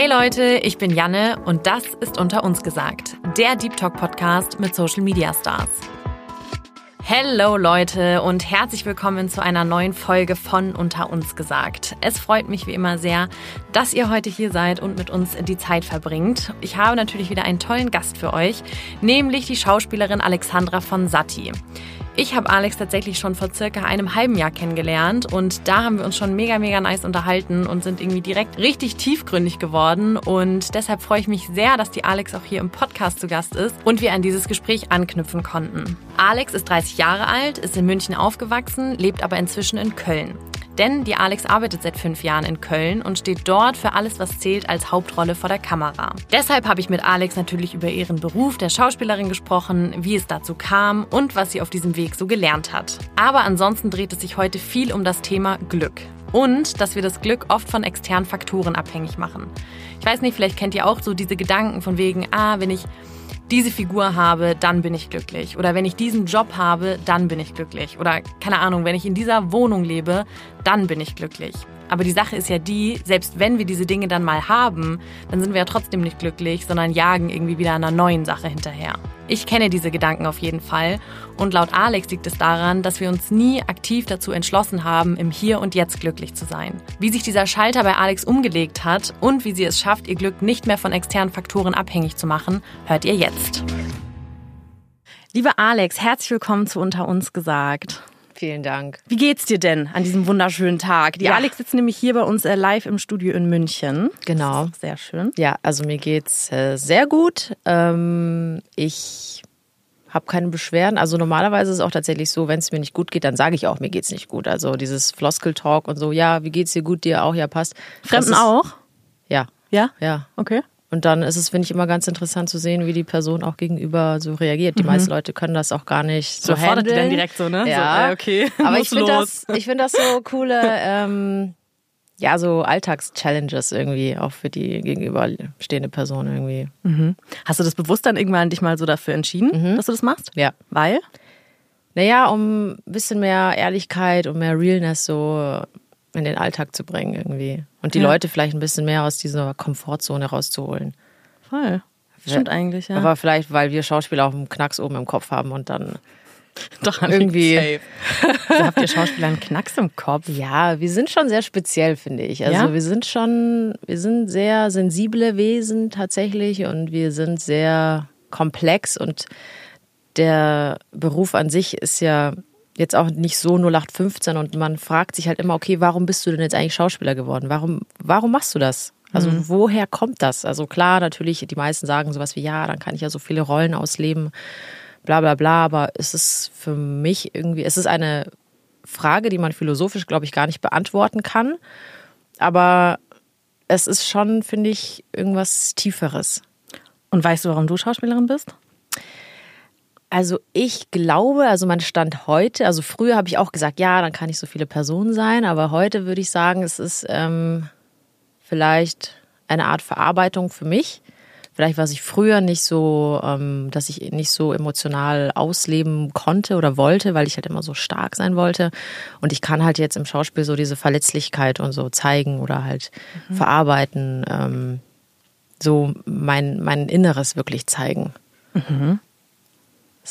Hey Leute, ich bin Janne und das ist Unter uns gesagt, der Deep Talk Podcast mit Social Media Stars. Hello Leute und herzlich willkommen zu einer neuen Folge von Unter uns gesagt. Es freut mich wie immer sehr, dass ihr heute hier seid und mit uns die Zeit verbringt. Ich habe natürlich wieder einen tollen Gast für euch, nämlich die Schauspielerin Alexandra von Satti. Ich habe Alex tatsächlich schon vor circa einem halben Jahr kennengelernt und da haben wir uns schon mega, mega nice unterhalten und sind irgendwie direkt richtig tiefgründig geworden. Und deshalb freue ich mich sehr, dass die Alex auch hier im Podcast zu Gast ist und wir an dieses Gespräch anknüpfen konnten. Alex ist 30 Jahre alt, ist in München aufgewachsen, lebt aber inzwischen in Köln. Denn die Alex arbeitet seit fünf Jahren in Köln und steht dort für alles, was zählt, als Hauptrolle vor der Kamera. Deshalb habe ich mit Alex natürlich über ihren Beruf der Schauspielerin gesprochen, wie es dazu kam und was sie auf diesem Weg so gelernt hat. Aber ansonsten dreht es sich heute viel um das Thema Glück. Und dass wir das Glück oft von externen Faktoren abhängig machen. Ich weiß nicht, vielleicht kennt ihr auch so diese Gedanken von wegen, ah, wenn ich diese Figur habe, dann bin ich glücklich. Oder wenn ich diesen Job habe, dann bin ich glücklich. Oder keine Ahnung, wenn ich in dieser Wohnung lebe, dann bin ich glücklich. Aber die Sache ist ja die, selbst wenn wir diese Dinge dann mal haben, dann sind wir ja trotzdem nicht glücklich, sondern jagen irgendwie wieder einer neuen Sache hinterher. Ich kenne diese Gedanken auf jeden Fall und laut Alex liegt es daran, dass wir uns nie aktiv dazu entschlossen haben, im Hier und Jetzt glücklich zu sein. Wie sich dieser Schalter bei Alex umgelegt hat und wie sie es schafft, ihr Glück nicht mehr von externen Faktoren abhängig zu machen, hört ihr jetzt. Liebe Alex, herzlich willkommen zu Unter uns gesagt. Vielen Dank. Wie geht's dir denn an diesem wunderschönen Tag? Die ja. Alex sitzt nämlich hier bei uns äh, live im Studio in München. Genau. sehr schön. Ja, also mir geht's äh, sehr gut. Ähm, ich habe keine Beschwerden. Also normalerweise ist es auch tatsächlich so, wenn es mir nicht gut geht, dann sage ich auch, mir geht's nicht gut. Also dieses Floskel-Talk und so, ja, wie geht's dir gut, dir auch, ja, passt. Fremden ist, auch? Ja. Ja? Ja. Okay. Und dann ist es, finde ich, immer ganz interessant zu sehen, wie die Person auch gegenüber so reagiert. Die mhm. meisten Leute können das auch gar nicht so, so handeln. die dann direkt so, ne? Ja, so, äh, okay. Aber ich finde das, ich finde das so coole, ähm, ja, so Alltags-Challenges irgendwie auch für die gegenüberstehende Person irgendwie. Mhm. Hast du das bewusst dann irgendwann dich mal so dafür entschieden, mhm. dass du das machst? Ja. Weil? Naja, um ein bisschen mehr Ehrlichkeit und mehr Realness so in den Alltag zu bringen irgendwie. Und die ja. Leute vielleicht ein bisschen mehr aus dieser Komfortzone rauszuholen. Voll. Stimmt ja. eigentlich, ja. Aber vielleicht, weil wir Schauspieler auch einen Knacks oben im Kopf haben und dann doch irgendwie. Safe. also habt ihr Schauspieler einen Knacks im Kopf? Ja, wir sind schon sehr speziell, finde ich. Also ja? wir sind schon, wir sind sehr sensible Wesen tatsächlich und wir sind sehr komplex und der Beruf an sich ist ja jetzt auch nicht so 0815 und man fragt sich halt immer, okay, warum bist du denn jetzt eigentlich Schauspieler geworden? Warum, warum machst du das? Also mhm. woher kommt das? Also klar, natürlich, die meisten sagen sowas wie, ja, dann kann ich ja so viele Rollen ausleben, bla bla bla, aber es ist für mich irgendwie, es ist eine Frage, die man philosophisch, glaube ich, gar nicht beantworten kann. Aber es ist schon, finde ich, irgendwas Tieferes. Und weißt du, warum du Schauspielerin bist? Also ich glaube, also mein Stand heute, also früher habe ich auch gesagt, ja, dann kann ich so viele Personen sein, aber heute würde ich sagen, es ist ähm, vielleicht eine Art Verarbeitung für mich. Vielleicht was ich früher nicht so, ähm, dass ich nicht so emotional ausleben konnte oder wollte, weil ich halt immer so stark sein wollte. Und ich kann halt jetzt im Schauspiel so diese Verletzlichkeit und so zeigen oder halt mhm. verarbeiten, ähm, so mein, mein Inneres wirklich zeigen. Mhm.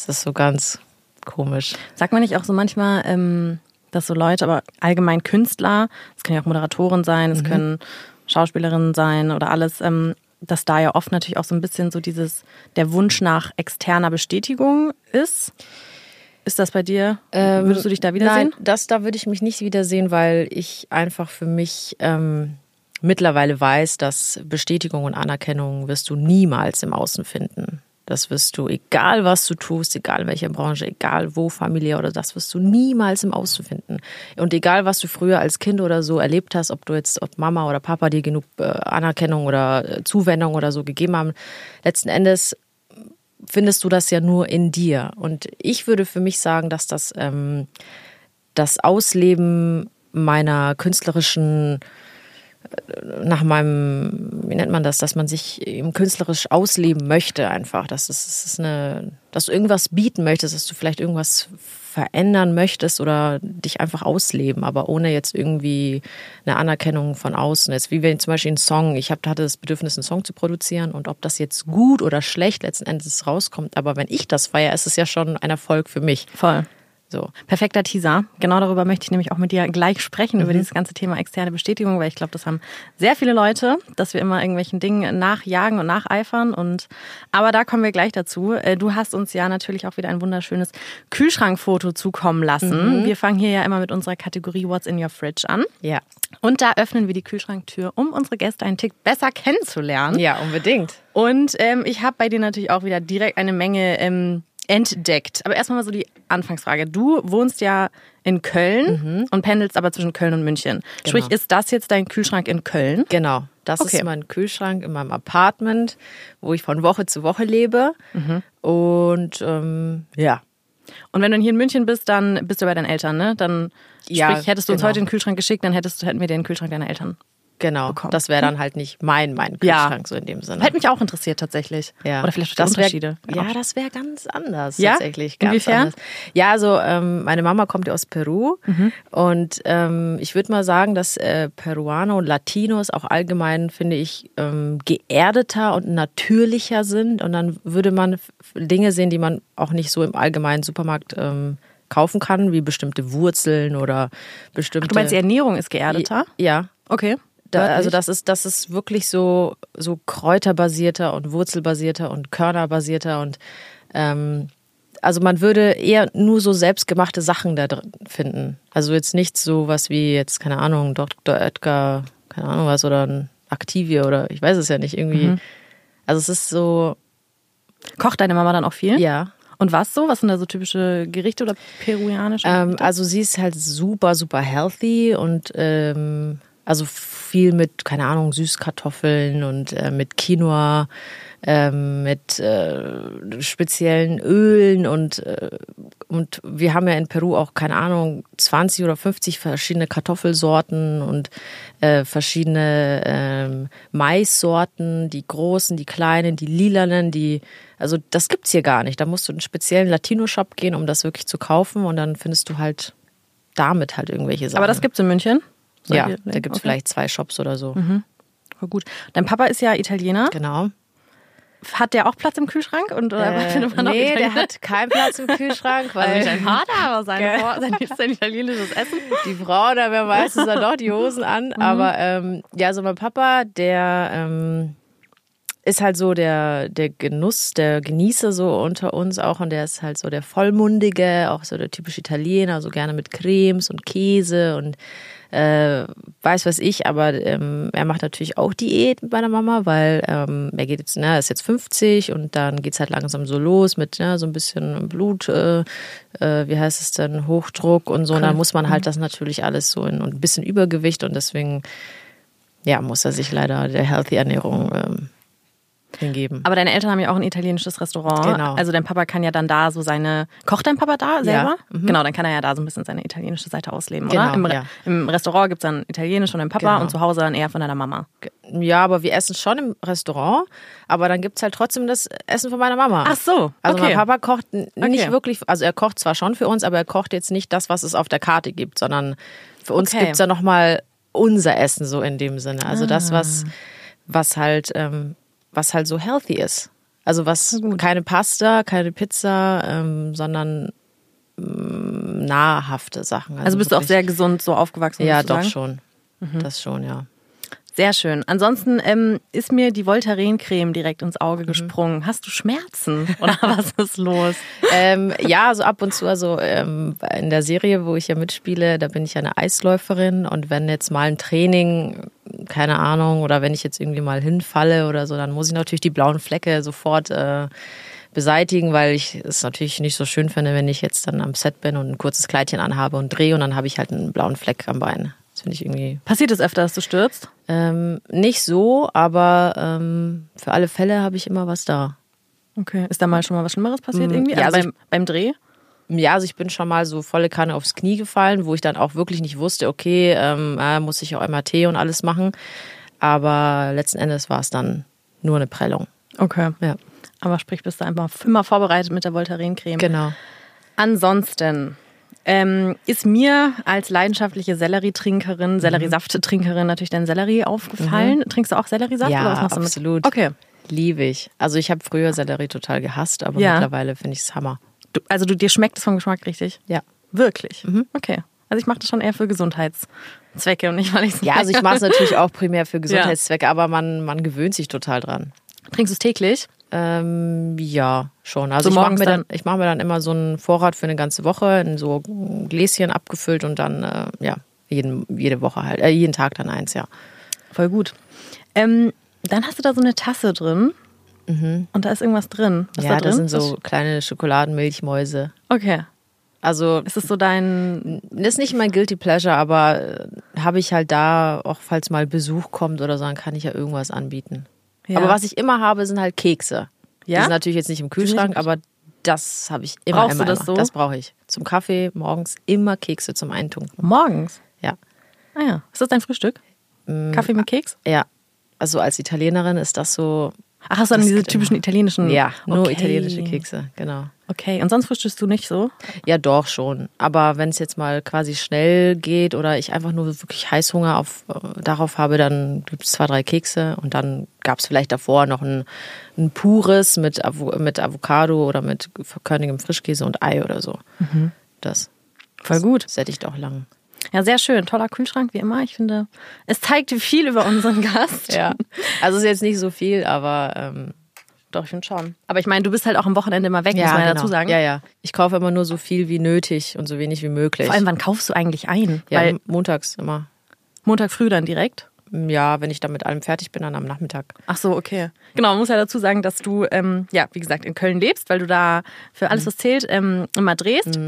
Das ist so ganz komisch. Sagt man nicht auch so manchmal, ähm, dass so Leute, aber allgemein Künstler, es können ja auch Moderatoren sein, es mhm. können Schauspielerinnen sein oder alles, ähm, dass da ja oft natürlich auch so ein bisschen so dieses, der Wunsch nach externer Bestätigung ist. Ist das bei dir? Ähm, Würdest du dich da wiedersehen? Nein, das da würde ich mich nicht wiedersehen, weil ich einfach für mich ähm, mittlerweile weiß, dass Bestätigung und Anerkennung wirst du niemals im Außen finden. Das wirst du, egal was du tust, egal in welcher Branche, egal wo, Familie oder das wirst du niemals im Außen finden. Und egal was du früher als Kind oder so erlebt hast, ob du jetzt, ob Mama oder Papa dir genug äh, Anerkennung oder äh, Zuwendung oder so gegeben haben, letzten Endes findest du das ja nur in dir. Und ich würde für mich sagen, dass das ähm, das Ausleben meiner künstlerischen nach meinem, wie nennt man das, dass man sich eben künstlerisch ausleben möchte einfach, dass es das eine, dass du irgendwas bieten möchtest, dass du vielleicht irgendwas verändern möchtest oder dich einfach ausleben, aber ohne jetzt irgendwie eine Anerkennung von außen. Jetzt wie wenn zum Beispiel ein Song, ich hab, hatte das Bedürfnis, einen Song zu produzieren und ob das jetzt gut oder schlecht letzten Endes rauskommt, aber wenn ich das feiere, ist es ja schon ein Erfolg für mich. Voll. So. Perfekter Teaser. Genau darüber möchte ich nämlich auch mit dir gleich sprechen, mhm. über dieses ganze Thema externe Bestätigung, weil ich glaube, das haben sehr viele Leute, dass wir immer irgendwelchen Dingen nachjagen und nacheifern. Und aber da kommen wir gleich dazu. Äh, du hast uns ja natürlich auch wieder ein wunderschönes Kühlschrankfoto zukommen lassen. Mhm. Wir fangen hier ja immer mit unserer Kategorie What's in your fridge an. Ja. Und da öffnen wir die Kühlschranktür, um unsere Gäste einen Tick besser kennenzulernen. Ja, unbedingt. Und ähm, ich habe bei dir natürlich auch wieder direkt eine Menge ähm, entdeckt. Aber erstmal mal so die Anfangsfrage. Du wohnst ja in Köln mhm. und pendelst aber zwischen Köln und München. Genau. Sprich, ist das jetzt dein Kühlschrank in Köln? Genau. Das okay. ist mein Kühlschrank in meinem Apartment, wo ich von Woche zu Woche lebe. Mhm. Und ähm, ja. Und wenn du hier in München bist, dann bist du bei deinen Eltern, ne? Dann ja, sprich, hättest du genau. uns heute den Kühlschrank geschickt, dann hättest, hätten wir den Kühlschrank deiner Eltern Genau, bekommen. das wäre dann halt nicht mein, mein Kühlschrank ja. so in dem Sinne. Hätte mich auch interessiert tatsächlich. Ja. Oder vielleicht das Unterschiede. Wär, ja, das wäre ganz anders ja? tatsächlich. Ganz Inwiefern? Anders. Ja, also ähm, meine Mama kommt ja aus Peru mhm. und ähm, ich würde mal sagen, dass äh, Peruaner und Latinos auch allgemein, finde ich, ähm, geerdeter und natürlicher sind und dann würde man Dinge sehen, die man auch nicht so im allgemeinen Supermarkt ähm, kaufen kann, wie bestimmte Wurzeln oder bestimmte. Ach, du meinst, die Ernährung ist geerdeter? Ja. Okay. Da, also das ist, das ist wirklich so, so kräuterbasierter und wurzelbasierter und körnerbasierter und ähm, also man würde eher nur so selbstgemachte Sachen da drin finden. Also jetzt nicht so was wie jetzt, keine Ahnung, Dr. Oetker, keine Ahnung was, oder ein Activia oder ich weiß es ja nicht, irgendwie. Mhm. Also es ist so. Kocht deine Mama dann auch viel? Ja. Und was so? Was sind da so typische Gerichte oder peruanische? Ähm, also sie ist halt super, super healthy und ähm, also viel mit, keine Ahnung, Süßkartoffeln und äh, mit Quinoa, äh, mit äh, speziellen Ölen und, äh, und wir haben ja in Peru auch, keine Ahnung, 20 oder 50 verschiedene Kartoffelsorten und äh, verschiedene ähm, Maissorten, die großen, die kleinen, die lilanen, die, also das gibt's hier gar nicht. Da musst du in einen speziellen Latino-Shop gehen, um das wirklich zu kaufen und dann findest du halt damit halt irgendwelche Sachen. Aber das gibt's in München? Ja, da gibt es okay. vielleicht zwei Shops oder so. Mhm. gut. Dein Papa ist ja Italiener. Genau. Hat der auch Platz im Kühlschrank? Und, oder äh, man nee, der hat keinen Platz im Kühlschrank. Weil also nicht ein Vater, aber seine Frau, sein, sein italienisches Essen. Die Frau, da wäre meistens dann doch die Hosen an. Mhm. Aber ähm, ja, so mein Papa, der ähm, ist halt so der, der Genuss, der Genießer so unter uns auch. Und der ist halt so der Vollmundige, auch so der typische Italiener, so gerne mit Cremes und Käse und äh, weiß was ich, aber ähm, er macht natürlich auch Diät mit meiner Mama, weil ähm, er geht jetzt, ne, er ist jetzt 50 und dann geht's halt langsam so los mit ne, so ein bisschen Blut, äh, äh, wie heißt es denn, Hochdruck und so. Und dann muss man halt das natürlich alles so in und ein bisschen Übergewicht und deswegen ja, muss er sich leider der Healthy Ernährung ähm, hingeben. Aber deine Eltern haben ja auch ein italienisches Restaurant. Genau. Also dein Papa kann ja dann da so seine. Kocht dein Papa da selber? Ja. Mhm. Genau, dann kann er ja da so ein bisschen seine italienische Seite ausleben, genau, oder? Im, ja. Im Restaurant gibt es dann Italienisch von deinem Papa genau. und zu Hause dann eher von deiner Mama. Ja, aber wir essen schon im Restaurant, aber dann gibt es halt trotzdem das Essen von meiner Mama. Ach so. Also okay. mein Papa kocht nicht okay. wirklich, also er kocht zwar schon für uns, aber er kocht jetzt nicht das, was es auf der Karte gibt, sondern für uns okay. gibt es ja nochmal unser Essen so in dem Sinne. Also ah. das, was, was halt ähm, was halt so healthy ist. Also was keine Pasta, keine Pizza, ähm, sondern ähm, nahrhafte Sachen. Also, also bist wirklich. du auch sehr gesund so aufgewachsen? Ja, doch schon. Mhm. Das schon, ja. Sehr schön. Ansonsten ähm, ist mir die Voltaren-Creme direkt ins Auge mhm. gesprungen. Hast du Schmerzen oder was ist los? ähm, ja, so ab und zu. Also ähm, in der Serie, wo ich ja mitspiele, da bin ich ja eine Eisläuferin und wenn jetzt mal ein Training, keine Ahnung, oder wenn ich jetzt irgendwie mal hinfalle oder so, dann muss ich natürlich die blauen Flecke sofort äh, beseitigen, weil ich es natürlich nicht so schön finde, wenn ich jetzt dann am Set bin und ein kurzes Kleidchen anhabe und drehe und dann habe ich halt einen blauen Fleck am Bein. Das finde ich irgendwie. Passiert es öfter, dass du stürzt? Ähm, nicht so, aber ähm, für alle Fälle habe ich immer was da. Okay. Ist da mal schon mal was Schlimmeres passiert mm, irgendwie? Ja, also, also beim, beim Dreh? Ja, also ich bin schon mal so volle Kanne aufs Knie gefallen, wo ich dann auch wirklich nicht wusste, okay, ähm, äh, muss ich auch MRT und alles machen. Aber letzten Endes war es dann nur eine Prellung. Okay. Ja. Aber sprich, bist du einfach immer vorbereitet mit der Voltaren-Creme. Genau. Ansonsten ähm, ist mir als leidenschaftliche Sellerietrinkerin, Mhm. Selleriesaftetrinkerin natürlich dein Sellerie aufgefallen. Trinkst du auch Selleriesaft Ja, oder was machst du absolut. Okay. Liebe ich. Also ich habe früher Sellerie total gehasst, aber Ja. mittlerweile finde ich es Hammer. Du, also du, dir schmeckt es vom Geschmack richtig? Ja. Wirklich? Mhm. Okay. Also ich mache das schon eher für Gesundheitszwecke und nicht, weil ich es Ja, also ich mache es natürlich auch primär für Gesundheitszwecke, aber man, man gewöhnt sich total dran. Trinkst du es täglich? Ähm, ja, schon. Also So ich mache mir, dann, dann? ich mach mir dann immer so einen Vorrat für eine ganze Woche in so Gläschen abgefüllt und dann, äh, ja, jeden, jede Woche halt, äh, jeden Tag dann eins, ja. Voll gut. Ähm, dann hast du da so eine Tasse drin und da ist irgendwas drin. Was Mhm. ja, da drin? das sind so kleine Schokoladenmilchmäuse. Okay. Also Ist es so dein. das ist nicht mein Guilty Pleasure, aber äh, habe ich halt da, auch falls mal Besuch kommt oder so, dann kann ich ja irgendwas anbieten. Ja. Aber was ich immer habe, sind halt Kekse. Ja? Die sind natürlich jetzt nicht im Kühlschrank, aber das habe ich immer. Brauchst immer, du das immer. so? Das brauche ich. Zum Kaffee morgens immer Kekse zum Eintunken. Morgens. Ja. Ah ja. Ist das dein Frühstück? Mm, Kaffee mit Keks? Ja. Also als Italienerin ist das so. Ach, hast du dann diese typischen italienischen? Ja, nur Okay. italienische Kekse, genau. Okay. Und sonst frühstückst du nicht so? Ja, doch schon. Aber wenn es jetzt mal quasi schnell geht oder ich einfach nur wirklich Heißhunger auf, äh, darauf habe, dann gibt es zwei, drei Kekse und dann gab es vielleicht davor noch ein, ein pures mit, Avo mit Avocado oder mit körnigem Frischkäse und Ei oder so. Das. Voll gut. Das sättigt auch lang. Ja, sehr schön. Toller Kühlschrank, wie immer. Ich finde, es zeigt viel über unseren Gast. Ja. Also ist jetzt nicht so viel, aber ähm, Doch, ich finde schon. Aber ich meine, du bist halt auch am Wochenende immer weg, muss man ja genau. dazu sagen. Ja, ja. Ich kaufe immer nur so viel wie nötig und so wenig wie möglich. Vor allem, wann kaufst du eigentlich ein? ja, Weil montags immer. Montag früh dann direkt? Ja, wenn ich dann mit allem fertig bin, dann am Nachmittag. Ach so, okay. Genau, man muss ja dazu sagen, dass du, ähm, ja, wie gesagt, in Köln lebst, weil du da für alles, was zählt, ähm, immer drehst.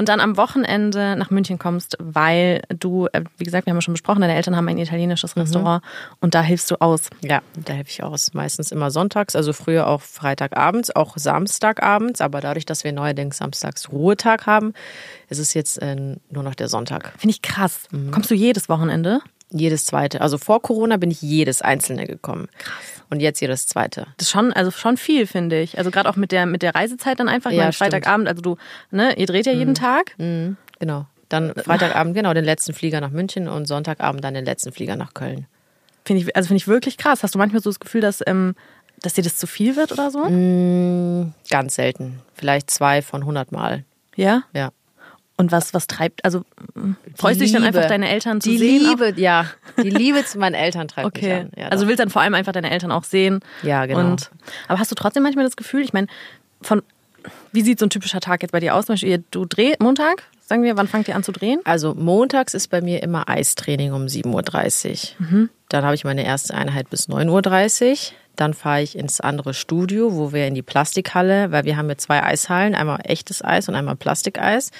Und dann am Wochenende nach München kommst, weil du, äh, wie gesagt, wir haben ja schon besprochen, deine Eltern haben ein italienisches Restaurant und da hilfst du aus. Ja, da helfe ich aus. Meistens immer sonntags, also früher auch Freitagabends, auch Samstagabends. Aber dadurch, dass wir neuerdings samstags Ruhetag haben, ist es jetzt äh, nur noch der Sonntag. Finde ich krass. Kommst du jedes Wochenende? Jedes zweite. Also vor Corona bin ich jedes einzelne gekommen. Krass. Und jetzt jedes zweite. Das ist schon, also schon viel, finde ich. Also gerade auch mit der, mit der Reisezeit dann einfach. Ja, meine. Freitagabend, also du, ne, ihr dreht ja jeden Tag. Mhm, genau. Dann Freitagabend, genau, den letzten Flieger nach München und Sonntagabend dann den letzten Flieger nach Köln. Finde ich, also finde ich wirklich krass. Hast du manchmal so das Gefühl, dass, ähm, dass dir das zu viel wird oder so? Ganz selten. Vielleicht zwei von 100 Mal. Ja. Ja. Und was, was treibt, also freust du dich dann einfach, deine Eltern zu Die sehen? auch? Liebe, ja. Die Liebe zu meinen Eltern treibt mich Okay. an. Ja, also willst dann vor allem einfach deine Eltern auch sehen. Ja, genau. Und, aber hast du trotzdem manchmal das Gefühl, ich meine, von wie sieht so ein typischer Tag jetzt bei dir aus? Zum Beispiel, du drehst Montag, sagen wir, wann fangt ihr an zu drehen? Also montags ist bei mir immer Eistraining um 7.30 Uhr. Dann habe ich meine erste Einheit bis 9.30 Uhr. Dann fahre ich ins andere Studio, wo wir in die Plastikhalle, weil wir haben hier zwei Eishallen, einmal echtes Eis und einmal Plastikeis.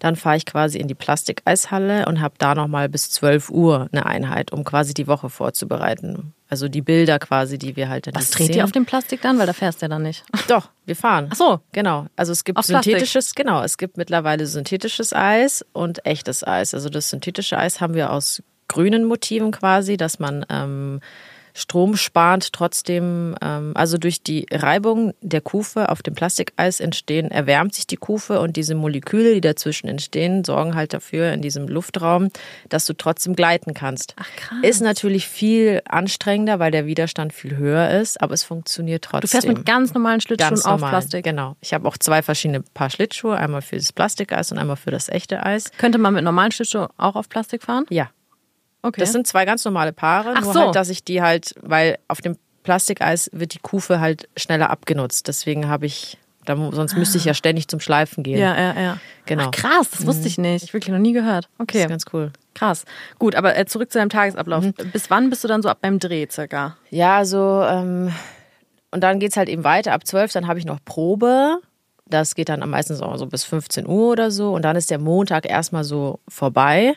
Dann fahre ich quasi in die Plastikeishalle und habe da nochmal bis 12 Uhr eine Einheit, um quasi die Woche vorzubereiten. Also die Bilder quasi, die wir halt dann Was dreht sehen. ihr auf dem Plastik dann? Weil da fährst du ja dann nicht. Doch, wir fahren. Ach so. Genau. Also es gibt Auf Plastik. synthetisches, genau, es gibt mittlerweile synthetisches Eis und echtes Eis. Also das synthetische Eis haben wir aus grünen Motiven quasi, dass man ähm, Strom spart trotzdem, ähm, also durch die Reibung der Kufe auf dem Plastikeis entstehen, erwärmt sich die Kufe und diese Moleküle, die dazwischen entstehen, sorgen halt dafür in diesem Luftraum, dass du trotzdem gleiten kannst. Ach, krass. Ist natürlich viel anstrengender, weil der Widerstand viel höher ist, aber es funktioniert trotzdem. Du fährst mit ganz normalen Schlittschuhen Ganz auf normal, Plastik. Genau. Ich habe auch zwei verschiedene Paar Schlittschuhe, einmal für das Plastikeis und einmal für das echte Eis. Könnte man mit normalen Schlittschuhen auch auf Plastik fahren? Ja, Okay. das sind zwei ganz normale Paare, Ach nur so. halt, dass ich die halt, weil auf dem Plastikeis wird die Kufe halt schneller abgenutzt. Deswegen habe ich, da, sonst müsste ich ja ständig zum Schleifen gehen. ja, ja, ja. Genau. Ach, krass, das wusste ich nicht. Ich wirklich noch nie gehört. Das Okay. ist ganz cool. Krass. Gut, aber äh, zurück zu deinem Tagesablauf. Bis wann bist du dann so ab beim Dreh circa? Ja, also, ähm, und dann geht's halt eben weiter. Ab 12, dann habe ich noch Probe. Das geht dann meistens auch so bis 15 Uhr oder so. Und dann ist der Montag erstmal so vorbei.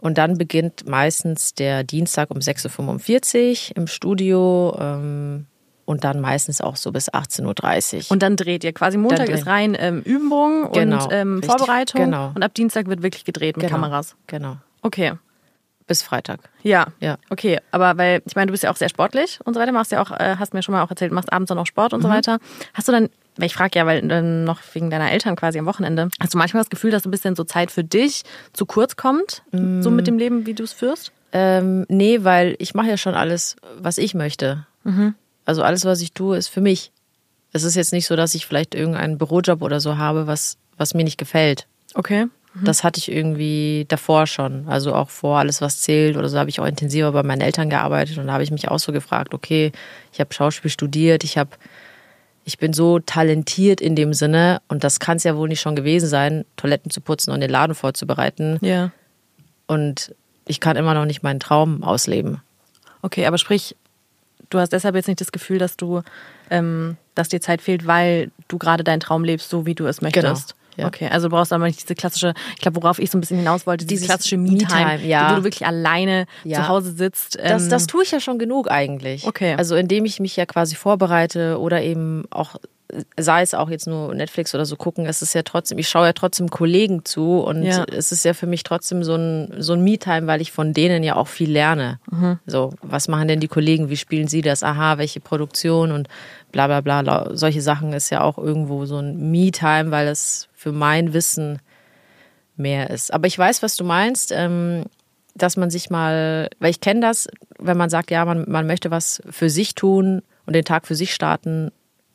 Und dann beginnt meistens der Dienstag um 6.45 Uhr im Studio. Ähm, und dann meistens auch so bis 18.30 Uhr. Und dann dreht ihr quasi Montag ist rein ähm, Übung Genau, und ähm, Vorbereitung. genau. Und ab Dienstag wird wirklich gedreht mit Genau, Kameras. Genau. Okay. Bis Freitag. Ja. Ja. Okay, aber weil, ich meine, du bist ja auch sehr sportlich und so weiter, machst ja auch, äh, hast mir schon mal auch erzählt, machst abends dann auch Sport Mhm. und so weiter. Hast du dann, ich frage ja, weil äh, noch wegen deiner Eltern quasi am Wochenende. Hast du manchmal das Gefühl, dass ein bisschen so Zeit für dich zu kurz kommt, mm. so mit dem Leben, wie du es führst? Ähm, nee, weil ich mache ja schon alles, was ich möchte. Mhm. Also alles, was ich tue, ist für mich. Es ist jetzt nicht so, dass ich vielleicht irgendeinen Bürojob oder so habe, was, was mir nicht gefällt. Okay. Mhm. Das hatte ich irgendwie davor schon. Also auch vor alles, was zählt oder so, habe ich auch intensiver bei meinen Eltern gearbeitet und da habe ich mich auch so gefragt, okay, ich habe Schauspiel studiert, ich habe ich bin so talentiert in dem Sinne und das kann es ja wohl nicht schon gewesen sein, Toiletten zu putzen und den Laden vorzubereiten. Ja. Und ich kann immer noch nicht meinen Traum ausleben. Okay, aber sprich, du hast deshalb jetzt nicht das Gefühl, dass du, ähm, dass dir Zeit fehlt, weil du gerade deinen Traum lebst, so wie du es möchtest. Genau. Ja. Okay, also du brauchst aber nicht diese klassische, ich glaube, worauf ich so ein bisschen hinaus wollte, diese klassische Me-Time, Me ja. wo du wirklich alleine ja. zu Hause sitzt. Ähm das, das tue ich ja schon genug eigentlich. Okay. Also indem ich mich ja quasi vorbereite oder eben auch sei es auch jetzt nur Netflix oder so gucken, es ist ja trotzdem, ich schaue ja trotzdem Kollegen zu und ja. es ist ja für mich trotzdem so ein, so ein Me-Time, weil ich von denen ja auch viel lerne. Mhm. So, was machen denn die Kollegen? Wie spielen sie das? Aha, welche Produktion und bla bla bla. Solche Sachen ist ja auch irgendwo so ein Me-Time, weil es für mein Wissen mehr ist. Aber ich weiß, was du meinst, ähm, dass man sich mal, weil ich kenne das, wenn man sagt, ja, man, man möchte was für sich tun und den Tag für sich starten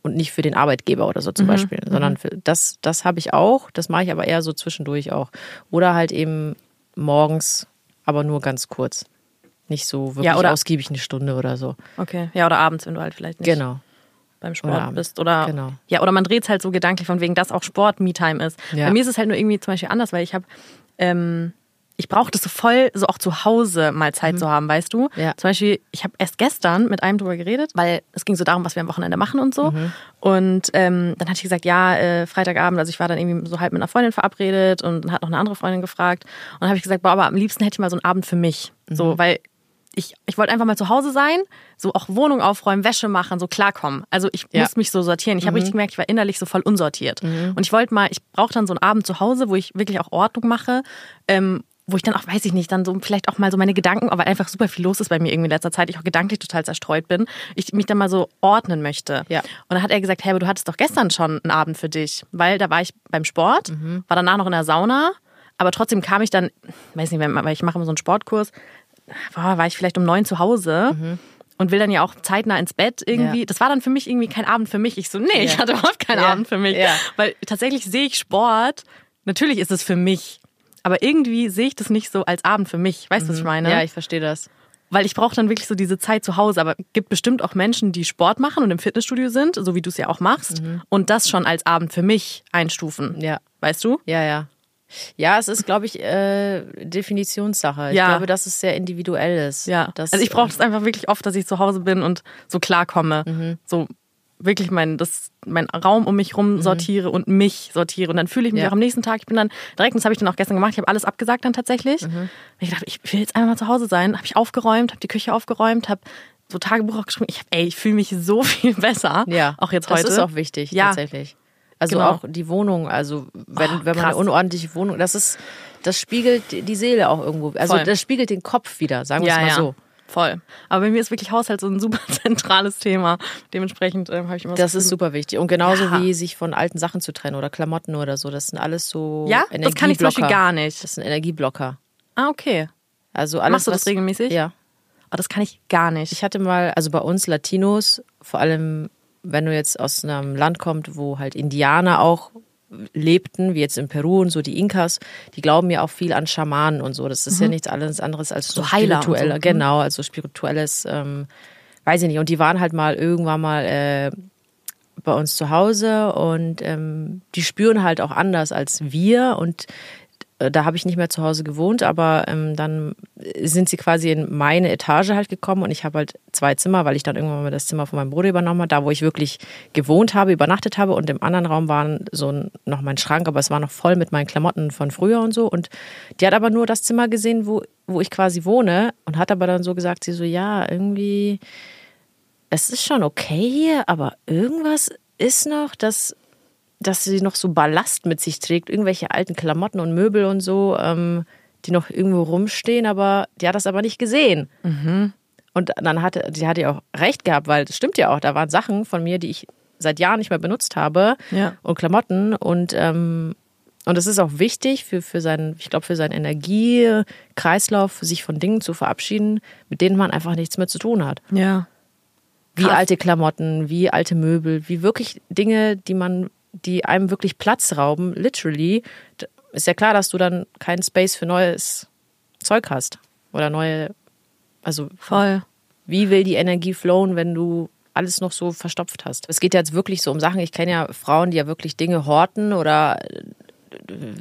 und nicht für den Arbeitgeber oder so zum mhm. Beispiel, sondern mhm. für, das, das habe ich auch, das mache ich aber eher so zwischendurch auch. Oder halt eben morgens, aber nur ganz kurz. Nicht so wirklich ja, oder ausgiebig eine Stunde oder so. Okay, ja, oder abends, wenn du halt vielleicht nicht. Genau beim Sport oder bist. Oder genau. ja, oder man dreht es halt so gedanklich, von wegen, dass auch Sport Me-Time ist. Ja. Bei mir ist es halt nur irgendwie zum Beispiel anders, weil ich habe, ähm, ich brauche das so voll, so auch zu Hause mal Zeit mhm. zu haben, weißt du? Ja. Zum Beispiel, ich habe erst gestern mit einem drüber geredet, weil es ging so darum, was wir am Wochenende machen und so. Mhm. Und ähm, dann hatte ich gesagt, ja, äh, Freitagabend, also ich war dann irgendwie so halb mit einer Freundin verabredet und hat noch eine andere Freundin gefragt. Und dann habe ich gesagt, boah, aber am liebsten hätte ich mal so einen Abend für mich. Mhm. So, weil ich, ich wollte einfach mal zu Hause sein, so auch Wohnung aufräumen, Wäsche machen, so klarkommen. Also ich ja. muss mich so sortieren. Ich habe mhm. richtig gemerkt, ich war innerlich so voll unsortiert. Mhm. Und ich wollte mal, ich brauche dann so einen Abend zu Hause, wo ich wirklich auch Ordnung mache, ähm, wo ich dann auch, weiß ich nicht, dann so vielleicht auch mal so meine Gedanken, aber einfach super viel los ist bei mir irgendwie in letzter Zeit, ich auch gedanklich total zerstreut bin, ich mich dann mal so ordnen möchte. Ja. Und dann hat er gesagt, hey, aber du hattest doch gestern schon einen Abend für dich, weil da war ich beim Sport, mhm. war danach noch in der Sauna, aber trotzdem kam ich dann, weiß nicht, weil ich mache immer so einen Sportkurs, boah, war ich vielleicht um neun zu Hause. Mhm. Und will dann ja auch zeitnah ins Bett irgendwie. Ja. Das war dann für mich irgendwie kein Abend für mich. Ich so, nee, ja. ich hatte überhaupt keinen ja. Abend für mich. Weil tatsächlich sehe ich Sport, natürlich ist es für mich. Aber irgendwie sehe ich das nicht so als Abend für mich. Weißt du, mhm. was ich mhm. meine? Ja, ich verstehe das. Weil ich brauche dann wirklich so diese Zeit zu Hause. Aber es gibt bestimmt auch Menschen, die Sport machen und im Fitnessstudio sind, so wie du es ja auch machst, mhm. und das schon als Abend für mich einstufen. Ja. Weißt du? Ja, ja. Ja, es ist, glaube ich, äh, Definitionssache. Ich ja. glaube, dass es sehr individuell ist. Ja. Also ich brauche es einfach wirklich oft, dass ich zu Hause bin und so klarkomme. Mhm. So wirklich mein, das, mein Raum um mich rum mhm. sortiere mhm. und mich sortiere. Und dann fühle ich mich ja. auch am nächsten Tag, ich bin dann direkt, das habe ich dann auch gestern gemacht, ich habe alles abgesagt dann tatsächlich. Mhm. Ich dachte, ich will jetzt einfach mal zu Hause sein. Habe ich aufgeräumt, habe die Küche aufgeräumt, habe so Tagebuch auch geschrieben. Ich hab, ey, ich fühle mich so viel besser. Ja. Auch jetzt heute. Das ist auch wichtig, ja. tatsächlich. Also genau. auch die Wohnung, also wenn, oh, wenn man eine unordentliche Wohnung, das ist, das spiegelt die Seele auch irgendwo. Also Voll. das spiegelt den Kopf wieder, sagen wir ja, es mal so. Voll. Aber bei mir ist wirklich Haushalt so ein super zentrales Thema. Dementsprechend ähm, habe ich immer Das so ist super wichtig. Und genauso ja. wie sich von alten Sachen zu trennen oder Klamotten oder so. Das sind alles so. Ja, das kann ich zum Beispiel gar nicht. Das sind Energieblocker. Ah, okay. Also alles, Machst du das was, regelmäßig? Ja. Aber das kann ich gar nicht. Ich hatte mal, also bei uns Latinos, vor allem wenn du jetzt aus einem Land kommst, wo halt Indianer auch lebten, wie jetzt in Peru und so die Inkas, die glauben ja auch viel an Schamanen und so. Das ist mhm. ja nichts anderes als so, so spiritueller, so. Mhm. genau, also spirituelles, ähm, weiß ich nicht. Und die waren halt mal irgendwann mal äh, bei uns zu Hause und ähm, die spüren halt auch anders als wir und da habe ich nicht mehr zu Hause gewohnt, aber ähm, dann sind sie quasi in meine Etage halt gekommen und ich habe halt zwei Zimmer, weil ich dann irgendwann mal das Zimmer von meinem Bruder übernommen habe, da wo ich wirklich gewohnt habe, übernachtet habe und im anderen Raum war so ein, noch mein Schrank, aber es war noch voll mit meinen Klamotten von früher und so und die hat aber nur das Zimmer gesehen, wo, wo ich quasi wohne und hat aber dann so gesagt, sie so, ja, irgendwie, es ist schon okay hier, aber irgendwas ist noch, das dass sie noch so Ballast mit sich trägt, irgendwelche alten Klamotten und Möbel und so, ähm, die noch irgendwo rumstehen, aber die hat das aber nicht gesehen. Mhm. Und dann hatte, sie hatte ja auch recht gehabt, weil das stimmt ja auch, da waren Sachen von mir, die ich seit Jahren nicht mehr benutzt habe Ja. und Klamotten und ähm, und es ist auch wichtig für, für seinen, ich glaube, für seinen Energiekreislauf, sich von Dingen zu verabschieden, mit denen man einfach nichts mehr zu tun hat. Ja. Wie Krass. alte Klamotten, wie alte Möbel, wie wirklich Dinge, die man, die einem wirklich Platz rauben, literally. Ist ja klar, dass du dann keinen Space für neues Zeug hast. Oder neue, also Voll. wie will die Energie flowen, wenn du alles noch so verstopft hast? Es geht ja jetzt wirklich so um Sachen. Ich kenne ja Frauen, die ja wirklich Dinge horten oder äh,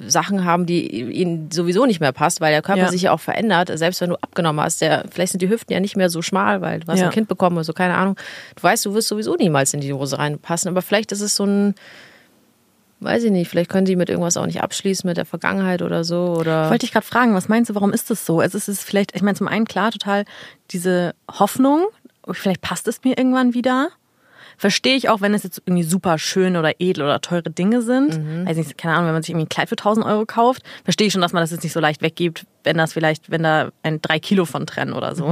Sachen haben, die ihnen sowieso nicht mehr passt, weil der Körper Ja. sich ja auch verändert. Selbst wenn du abgenommen hast, der, vielleicht sind die Hüften ja nicht mehr so schmal, weil du hast Ja. ein Kind bekommen oder so, keine Ahnung. Du weißt, du wirst sowieso niemals in die Hose reinpassen, aber vielleicht ist es so ein, weiß ich nicht, vielleicht können die mit irgendwas auch nicht abschließen, mit der Vergangenheit oder so. Oder Wollte ich gerade fragen, was meinst du, warum ist das so? Also es ist vielleicht, ich meine, zum einen klar, total diese Hoffnung, vielleicht passt es mir irgendwann wieder. Verstehe ich auch, wenn es jetzt irgendwie super schön oder edel oder teure Dinge sind. Weiß nicht, keine Ahnung, wenn man sich irgendwie ein Kleid für 1000 Euro kauft, verstehe ich schon, dass man das jetzt nicht so leicht weggibt, wenn das vielleicht, wenn da ein drei Kilo von trennen oder so.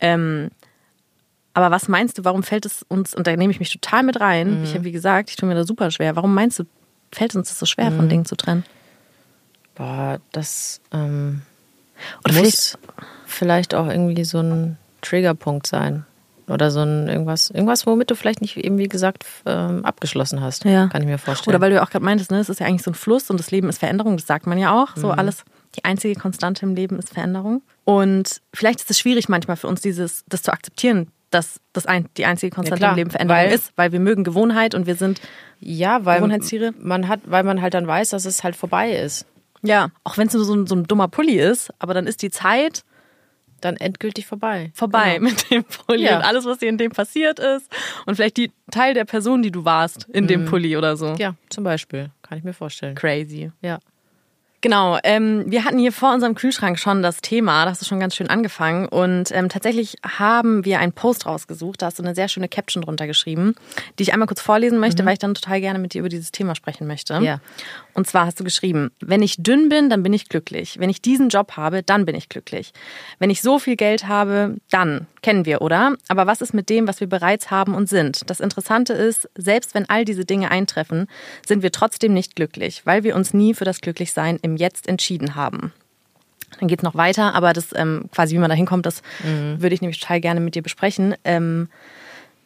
Ähm, aber was meinst du, warum fällt es uns, und da nehme ich mich total mit rein, ich habe wie gesagt, ich tue mir da super schwer, warum meinst du, fällt uns das so schwer, von Dingen zu trennen? boah, das ähm, Oder muss vielleicht auch irgendwie so ein Triggerpunkt sein. Oder so ein irgendwas, irgendwas, womit du vielleicht nicht eben, wie gesagt, ähm, abgeschlossen hast. Ja. Kann ich mir vorstellen. Oder weil du ja auch gerade meintest, ne, es ist ja eigentlich so ein Fluss und das Leben ist Veränderung, das sagt man ja auch. Mhm. So alles, die einzige Konstante im Leben ist Veränderung. Und vielleicht ist es schwierig manchmal für uns, dieses, das zu akzeptieren, dass das ein, die einzige Konstante klar, im Leben Veränderung weil- ist, weil wir mögen Gewohnheit und wir sind, ja, weil Gewohnheitstiere? man hat, weil man halt dann weiß, dass es halt vorbei ist. ja, auch wenn es nur so ein, so ein dummer Pulli ist, aber dann ist die Zeit Dann endgültig vorbei. vorbei Genau. mit dem Pulli Ja. und alles, was dir in dem passiert ist und vielleicht die Teil der Person, die du warst in dem Pulli oder so. Mhm. Ja, zum Beispiel. Kann ich mir vorstellen. Crazy. Ja. Genau, ähm, wir hatten hier vor unserem Kühlschrank schon das Thema, das hast du schon ganz schön angefangen und ähm, tatsächlich haben wir einen Post rausgesucht, da hast du eine sehr schöne Caption drunter geschrieben, die ich einmal kurz vorlesen möchte, weil ich dann total gerne mit dir über dieses Thema sprechen möchte. Mhm. Ja. Und zwar hast du geschrieben, wenn ich dünn bin, dann bin ich glücklich. Wenn ich diesen Job habe, dann bin ich glücklich. Wenn ich so viel Geld habe, dann. Kennen wir, oder? Aber was ist mit dem, was wir bereits haben und sind? Das Interessante ist, selbst wenn all diese Dinge eintreffen, sind wir trotzdem nicht glücklich, weil wir uns nie für das Glücklichsein im Jetzt entschieden haben. Dann geht's noch weiter, aber das ähm, quasi, wie man da hinkommt, das würde ich nämlich total gerne mit dir besprechen. Ähm,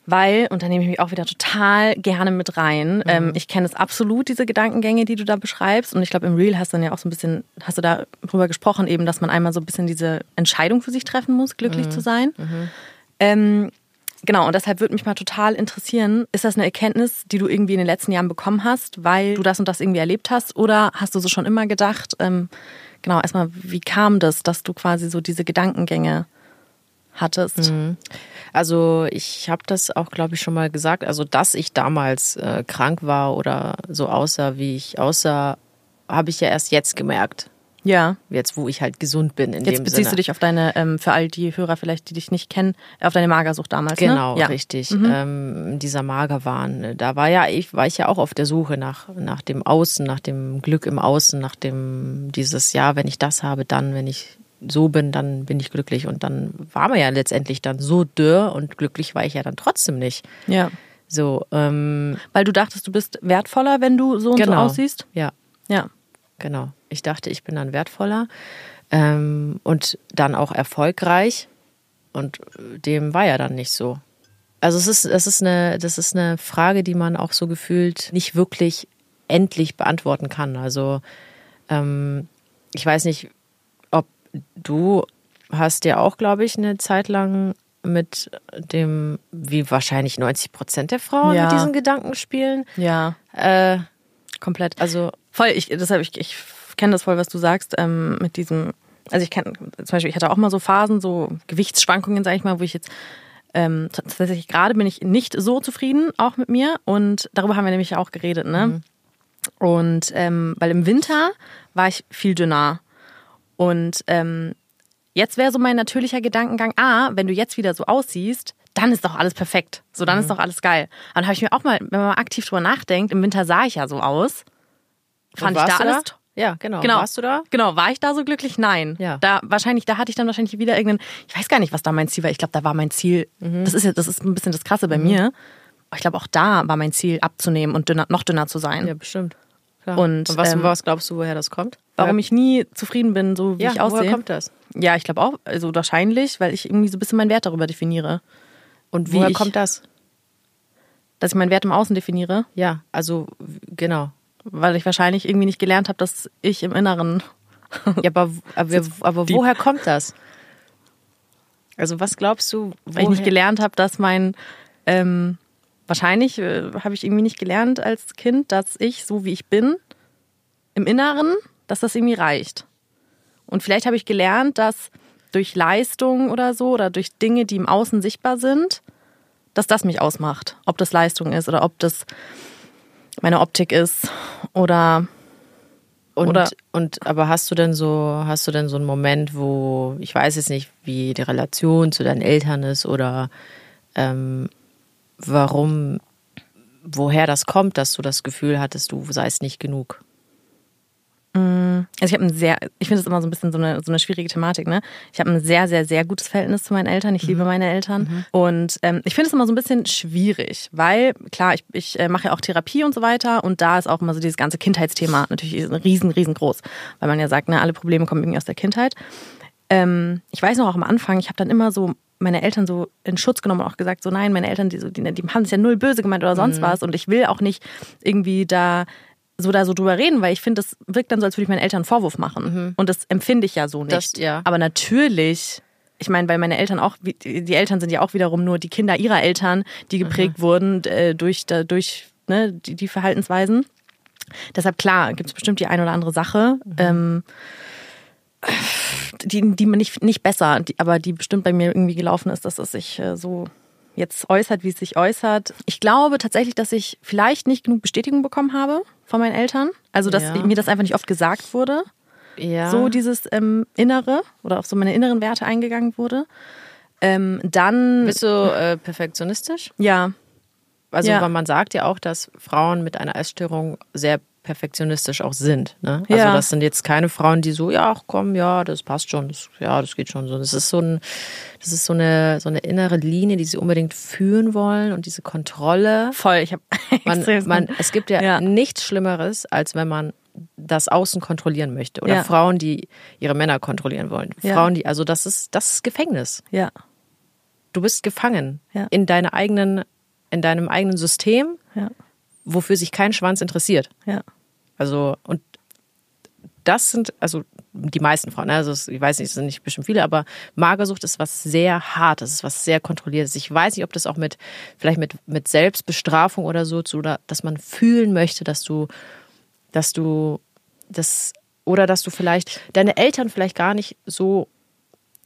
weil, und da nehme ich mich auch wieder total gerne mit rein. Ähm, ich kenne es absolut, diese Gedankengänge, die du da beschreibst. Und ich glaube, im Real hast du dann ja auch so ein bisschen, hast du darüber gesprochen, eben, dass man einmal so ein bisschen diese Entscheidung für sich treffen muss, glücklich zu sein. Ähm, genau, und deshalb würde mich mal total interessieren, ist das eine Erkenntnis, die du irgendwie in den letzten Jahren bekommen hast, weil du das und das irgendwie erlebt hast? Oder hast du so schon immer gedacht? Ähm, genau, erstmal, wie kam das, dass du quasi so diese Gedankengänge hattest? Also ich habe das auch, glaube ich, schon mal gesagt. Also dass ich damals äh, krank war oder so aussah, wie ich aussah, habe ich ja erst jetzt gemerkt. Ja. Jetzt, wo ich halt gesund bin in Jetzt beziehst Sinne. du dich auf deine, ähm, für all die Hörer vielleicht, die dich nicht kennen, auf deine Magersucht damals, Genau, ne? Ja. richtig. Ähm, dieser Magerwahn. Da war ja ich, war ich ja auch auf der Suche nach, nach dem Außen, nach dem Glück im Außen, nach dem dieses Ja, wenn ich das habe, dann, wenn ich so bin, dann bin ich glücklich. Und dann war man ja letztendlich dann so dürr und glücklich war ich ja dann trotzdem nicht. Ja. So, ähm, Weil du dachtest, du bist wertvoller, wenn du so und so genau. aussiehst? Ja, Ja. genau. Ich dachte, ich bin dann wertvoller ähm, und dann auch erfolgreich. Und dem war ja dann nicht so. Also es ist, es ist eine, das ist eine Frage, die man auch so gefühlt nicht wirklich endlich beantworten kann. Also ähm, ich weiß nicht, du hast ja auch, glaube ich, eine Zeit lang mit dem, wie wahrscheinlich 90 Prozent der Frauen Ja. mit diesen Gedanken spielen. Ja. Äh, Komplett. also Voll, ich, deshalb, ich, ich kenne das voll, was du sagst, ähm, mit diesem, also ich kenne, zum Beispiel, ich hatte auch mal so Phasen, so Gewichtsschwankungen, sage ich mal, wo ich jetzt, ähm, tatsächlich gerade bin ich nicht so zufrieden, auch mit mir. Und darüber haben wir nämlich auch geredet, ne? Und ähm, weil im Winter war ich viel dünner. Und ähm, jetzt wäre so mein natürlicher Gedankengang, ah, wenn du jetzt wieder so aussiehst, dann ist doch alles perfekt. So, dann ist doch alles geil. Und dann habe ich mir auch mal, wenn man mal aktiv drüber nachdenkt, im Winter sah ich ja so aus. Fand ich warst da du alles da? Ja, genau. Genau. Warst du da? Genau, war ich da so glücklich? Nein. Ja. Da wahrscheinlich, da hatte ich dann wahrscheinlich wieder irgendeinen, ich weiß gar nicht, was da mein Ziel war. Ich glaube, da war mein Ziel, Mhm. das ist ja, das ist ein bisschen das Krasse bei mir. ich glaube, auch da war mein Ziel, abzunehmen und dünner, noch dünner zu sein. Ja, bestimmt. Klar. Und, Und, was, ähm, was glaubst du, woher das kommt? Warum ich nie zufrieden bin, so wie ja, ich aussehe. woher kommt das? Ja, ich glaube auch, also wahrscheinlich, weil ich irgendwie so ein bisschen meinen Wert darüber definiere. Und Wie woher ich- kommt das? Dass ich meinen Wert im Außen definiere, Ja, also genau. weil ich wahrscheinlich irgendwie nicht gelernt habe, dass ich im Inneren. Ja, aber, aber, aber woher kommt das? Also was glaubst du, Weil ich nicht woher- gelernt habe, dass mein. Ähm, wahrscheinlich äh, habe ich irgendwie nicht gelernt als Kind, dass ich, so wie ich bin, im Inneren, dass das irgendwie reicht. Und vielleicht habe ich gelernt, dass durch Leistung oder so oder durch Dinge, die im Außen sichtbar sind, dass das mich ausmacht. Ob das Leistung ist oder ob das meine Optik ist oder Und, Oder- und aber hast du denn so, hast du denn so einen Moment, wo, ich weiß jetzt nicht, wie die Relation zu deinen Eltern ist oder ähm, warum, woher das kommt, dass du das Gefühl hattest, du seist nicht genug. Also ich habe ein sehr, ich finde das immer so ein bisschen so eine, so eine schwierige Thematik, ne? Ich habe ein sehr, sehr, sehr gutes Verhältnis zu meinen Eltern. Ich liebe meine Eltern. Und ähm, ich finde es immer so ein bisschen schwierig, weil, klar, ich, ich äh, mache ja auch Therapie und so weiter und da ist auch immer so dieses ganze Kindheitsthema natürlich riesen, riesengroß. Weil man ja sagt, ne, alle Probleme kommen irgendwie aus der Kindheit. Ähm, ich weiß noch auch am Anfang, ich habe dann immer so meine Eltern so in Schutz genommen und auch gesagt, so nein, meine Eltern, die, so, die, die haben es ja null böse gemeint oder sonst was und ich will auch nicht irgendwie da so da so drüber reden, weil ich finde, das wirkt dann so, als würde ich meinen Eltern einen Vorwurf machen. Und das empfinde ich ja so nicht. Das- ja. Aber natürlich, ich meine, weil meine Eltern auch, die Eltern sind ja auch wiederum nur die Kinder ihrer Eltern, die geprägt wurden äh, durch, da- durch ne, die, die Verhaltensweisen. Deshalb klar, gibt es bestimmt die eine oder andere Sache, ähm, die, die man nicht, nicht besser, die, aber die bestimmt bei mir irgendwie gelaufen ist, dass es sich äh, so jetzt äußert, wie es sich äußert. Ich glaube tatsächlich, dass ich vielleicht nicht genug Bestätigung bekommen habe von meinen Eltern. Also, dass Ja. mir das einfach nicht oft gesagt wurde. Ja. So dieses ähm, Innere oder auf so meine inneren Werte eingegangen wurde. Ähm, dann, Bist du äh, perfektionistisch? ja, Also Ja. man sagt ja auch, dass Frauen mit einer Essstörung sehr perfektionistisch auch sind. Ne? Also Ja. das sind jetzt keine Frauen, die so, ja, ach komm, ja, das passt schon, das, ja, das geht schon so. Das ist so ein, das ist so eine, so eine innere Linie, die sie unbedingt führen wollen und diese Kontrolle. voll. Ich habe Man, man, es gibt ja, Ja. nichts Schlimmeres, als wenn man das Außen kontrollieren möchte. Oder Ja. Frauen, die ihre Männer kontrollieren wollen. Ja. Frauen, die, also das ist, das ist Gefängnis. ja, Du bist gefangen Ja. in deiner eigenen, in deinem eigenen System, wofür sich kein Schwanz interessiert. ja, Also, und das sind, also die meisten Frauen, ne? also ich weiß nicht, es sind nicht bestimmt viele, aber Magersucht ist was sehr Hartes, ist was sehr Kontrolliertes. Ich weiß nicht, ob das auch mit, vielleicht mit, mit Selbstbestrafung oder so, zu, oder dass man fühlen möchte, dass du, dass du das, oder dass du vielleicht deine Eltern vielleicht gar nicht so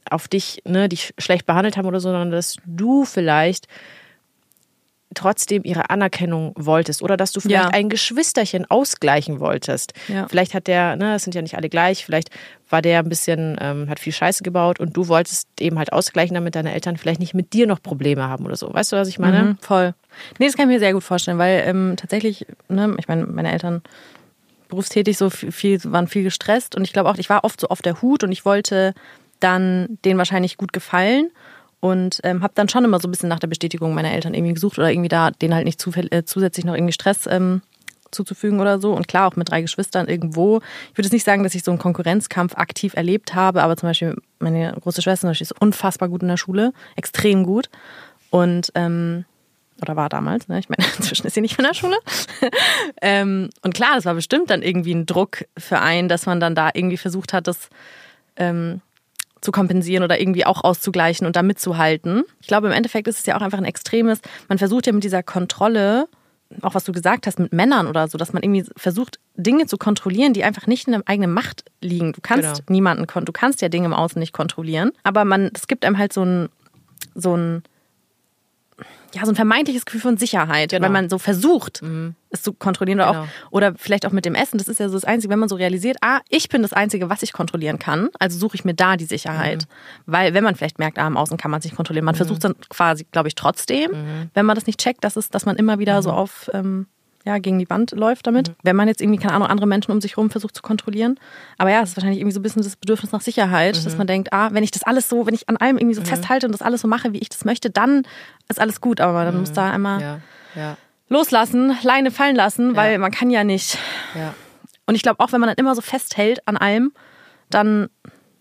auf dich, ne, dich schlecht behandelt haben oder so, sondern dass du vielleicht trotzdem ihre Anerkennung wolltest oder dass du vielleicht Ja. ein Geschwisterchen ausgleichen wolltest. Ja. Vielleicht hat der, ne, es sind ja nicht alle gleich, vielleicht war der ein bisschen, ähm, hat viel Scheiße gebaut und du wolltest eben halt ausgleichen, damit deine Eltern vielleicht nicht mit dir noch Probleme haben oder so. Weißt du, was ich meine? Mhm, voll. Nee, das kann ich mir sehr gut vorstellen, weil ähm, tatsächlich, ne, ich meine, meine Eltern berufstätig so viel, waren viel gestresst und ich glaube auch, ich war oft so auf der Hut und ich wollte dann denen wahrscheinlich gut gefallen und ähm, habe dann schon immer so ein bisschen nach der Bestätigung meiner Eltern irgendwie gesucht oder irgendwie da denen halt nicht äh, zusätzlich noch irgendwie Stress ähm, zuzufügen oder so. Und klar, auch mit drei Geschwistern irgendwo. Ich würde jetzt nicht sagen, dass ich so einen Konkurrenzkampf aktiv erlebt habe, aber zum Beispiel meine große Schwester ist unfassbar gut in der Schule, extrem gut. Und ähm, oder war damals, ne? Ich meine, inzwischen ist sie nicht mehr in der Schule. ähm, und klar, das war bestimmt dann irgendwie ein Druck für einen, dass man dann da irgendwie versucht hat, das ähm, zu kompensieren oder irgendwie auch auszugleichen und da mitzuhalten. Ich glaube, im Endeffekt ist es ja auch einfach ein extremes, man versucht ja mit dieser Kontrolle, auch was du gesagt hast, mit Männern oder so, dass man irgendwie versucht, Dinge zu kontrollieren, die einfach nicht in der eigenen Macht liegen. Du kannst Genau. niemanden, du kannst ja Dinge im Außen nicht kontrollieren, aber man, es gibt einem halt so ein, so ein, ja, so ein vermeintliches Gefühl von Sicherheit, Genau. weil man so versucht, es zu kontrollieren oder, Genau. auch, oder vielleicht auch mit dem Essen. Das ist ja so das Einzige, wenn man so realisiert, ah, ich bin das Einzige, was ich kontrollieren kann, also suche ich mir da die Sicherheit. Mhm. Weil wenn man vielleicht merkt, ah, im Außen kann man es nicht kontrollieren, man versucht es dann quasi, glaube ich, trotzdem, Mhm. wenn man das nicht checkt, dass, es, dass man immer wieder so auf... Ähm, ja, gegen die Wand läuft damit. Mhm. Wenn man jetzt irgendwie, keine Ahnung, andere Menschen um sich herum versucht zu kontrollieren. Aber ja, es ist wahrscheinlich irgendwie so ein bisschen das Bedürfnis nach Sicherheit, Mhm. dass man denkt, ah, wenn ich das alles so, wenn ich an allem irgendwie so festhalte und das alles so mache, wie ich das möchte, dann ist alles gut. Aber dann muss da einmal Ja. Ja. loslassen, Leine fallen lassen, weil man kann ja nicht. Ja. Und ich glaube auch, wenn man dann immer so festhält an allem, dann,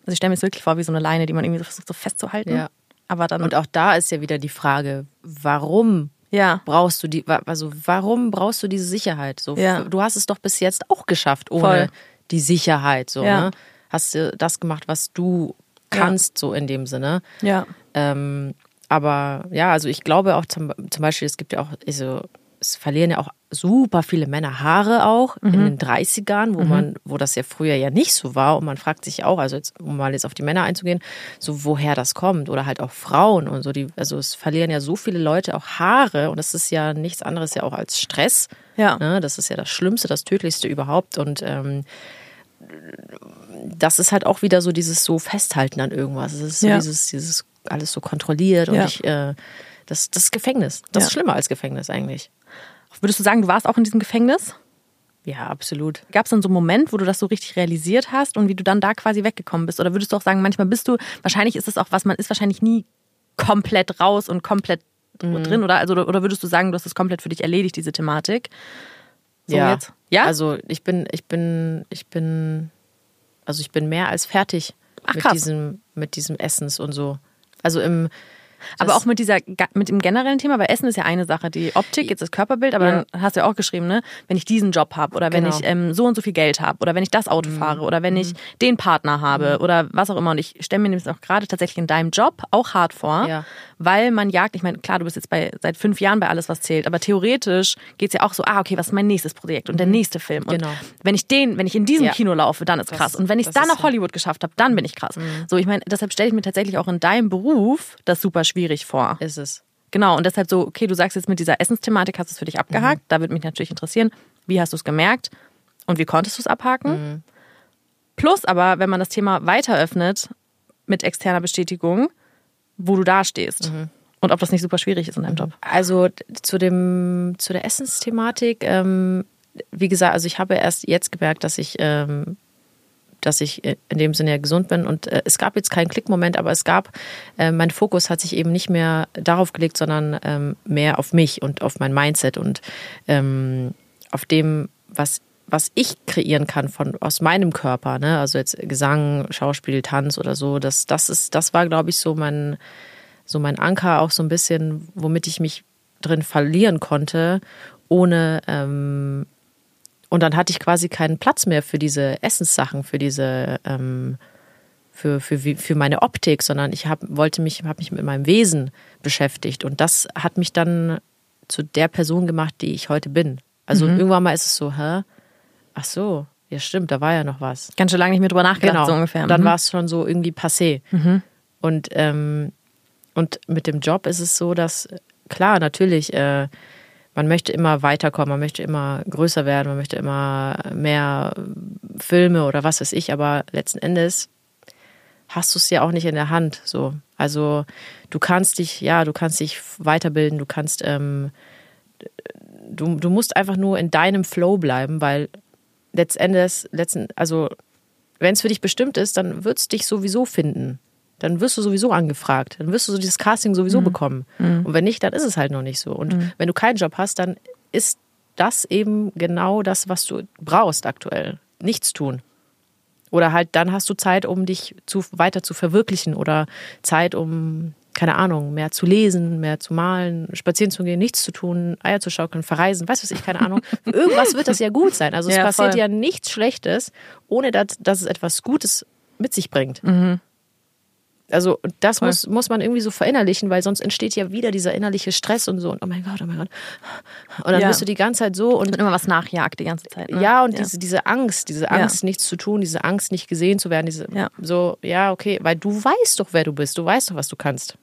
also ich stelle mir das wirklich vor wie so eine Leine, die man irgendwie so versucht so festzuhalten. Ja. Aber dann, Und auch da ist ja wieder die Frage, warum ja, brauchst du die, also warum brauchst du diese Sicherheit? So, Ja. Du hast es doch bis jetzt auch geschafft ohne Voll. die Sicherheit. So, Ja. ne? Hast du das gemacht, was du kannst, so in dem Sinne. ja, Ähm, aber ja, also ich glaube auch zum, zum Beispiel, es gibt ja auch, also es verlieren ja auch super viele Männer Haare auch in den 30ern, wo man, wo das ja früher ja nicht so war. Und man fragt sich auch, also jetzt, um mal jetzt auf die Männer einzugehen, so woher das kommt. Oder halt auch Frauen und so. Die, also es verlieren ja so viele Leute auch Haare und das ist ja nichts anderes ja auch als Stress. ja. Ne? Das ist ja das Schlimmste, das Tödlichste überhaupt. Und ähm, das ist halt auch wieder so dieses so Festhalten an irgendwas. Es ist so Ja. dieses, dieses alles so kontrolliert und Ja. ich, äh, das, das ist Gefängnis. Das Ja. ist schlimmer als Gefängnis eigentlich. Würdest du sagen, du warst auch in diesem Gefängnis? Ja, absolut. Gab es dann so einen Moment, wo du das so richtig realisiert hast und wie du dann da quasi weggekommen bist? Oder würdest du auch sagen, manchmal bist du, wahrscheinlich ist es auch was, man ist wahrscheinlich nie komplett raus und komplett drin, oder? Also, oder würdest du sagen, du hast es komplett für dich erledigt, diese Thematik? So ja. jetzt? Ja? Also ich bin, ich bin, ich bin, also ich bin mehr als fertig Ach, mit diesem, mit diesem Essens und so. Also im Aber auch mit dieser mit dem generellen Thema, weil Essen ist ja eine Sache, die Optik, jetzt das Körperbild, aber Ja. dann hast du ja auch geschrieben, ne, wenn ich diesen Job habe oder wenn Genau. ich ähm, so und so viel Geld habe oder wenn ich das Auto fahre oder wenn ich den Partner habe oder was auch immer. Und ich stelle mir nämlich auch gerade tatsächlich in deinem Job auch hart vor, Ja. weil man jagt, ich meine, klar, du bist jetzt bei seit fünf Jahren bei alles, was zählt, aber theoretisch geht's ja auch so, ah, okay, was ist mein nächstes Projekt und der nächste Film. Und Genau. wenn ich den, wenn ich in diesem Ja. Kino laufe, dann ist Das- krass. Und wenn ich es dann nach Hollywood geschafft habe, dann bin ich krass. So, ich meine, deshalb stelle ich mir tatsächlich auch in deinem Beruf das super schwierig vor. ist es. Genau, und deshalb so, okay, du sagst jetzt mit dieser Essensthematik hast du es für dich abgehakt. Da würde mich natürlich interessieren, wie hast du es gemerkt und wie konntest du es abhaken? Plus aber, wenn man das Thema weiter öffnet mit externer Bestätigung, wo du da stehst und ob das nicht super schwierig ist in deinem Job. Also zu dem zu der Essensthematik, ähm, wie gesagt, also ich habe erst jetzt gemerkt, dass ich ähm, dass ich in dem Sinne ja gesund bin und äh, es gab jetzt keinen Klickmoment, aber es gab äh, mein Fokus hat sich eben nicht mehr darauf gelegt, sondern ähm, mehr auf mich und auf mein Mindset und ähm, auf dem was was ich kreieren kann von aus meinem Körper, ne? Also jetzt Gesang, Schauspiel, Tanz oder so, das das ist das war glaube ich so mein so mein Anker auch so ein bisschen, womit ich mich drin verlieren konnte, ohne ähm, und dann hatte ich quasi keinen Platz mehr für diese Essenssachen, für diese ähm, für, für, für meine Optik, sondern ich hab, wollte mich, habe mich mit meinem Wesen beschäftigt und das hat mich dann zu der Person gemacht, die ich heute bin. Also irgendwann mal ist es so, hä? Ach so, ja stimmt, da war ja noch was. Ganz schön lange nicht mehr drüber nachgedacht, Genau. so ungefähr. Dann Mhm. war es schon so irgendwie passé. Und, ähm, und mit dem Job ist es so, dass, klar, natürlich, äh, man möchte immer weiterkommen, man möchte immer größer werden, man möchte immer mehr Filme oder was weiß ich, aber letzten Endes hast du es ja auch nicht in der Hand. So. Also du kannst dich, ja, du kannst dich weiterbilden, du kannst, ähm, du, du musst einfach nur in deinem Flow bleiben, weil letztendlich, letzten, also wenn es für dich bestimmt ist, dann wird es dich sowieso finden. Dann wirst du sowieso angefragt. Dann wirst du so dieses Casting sowieso bekommen. Und wenn nicht, dann ist es halt noch nicht so. Und wenn du keinen Job hast, dann ist das eben genau das, was du brauchst aktuell. Nichts tun. Oder halt dann hast du Zeit, um dich zu, weiter zu verwirklichen oder Zeit, um, keine Ahnung, mehr zu lesen, mehr zu malen, spazieren zu gehen, nichts zu tun, Eier zu schaukeln, verreisen, weiß was ich, keine Ahnung. Irgendwas wird das ja gut sein. Also es Ja, passiert voll. ja nichts Schlechtes, ohne dass, dass es etwas Gutes mit sich bringt. Also das muss, muss man irgendwie so verinnerlichen, weil sonst entsteht ja wieder dieser innerliche Stress und so und oh mein Gott, oh mein Gott. Und dann Ja. bist du die ganze Zeit so und Und immer was nachjagt die ganze Zeit. Ne? ja, und Diese, diese Angst, diese Ja. Angst, nichts zu tun, diese Angst, nicht gesehen zu werden, diese Ja. so, ja, okay, weil du weißt doch, wer du bist, du weißt doch, was du kannst.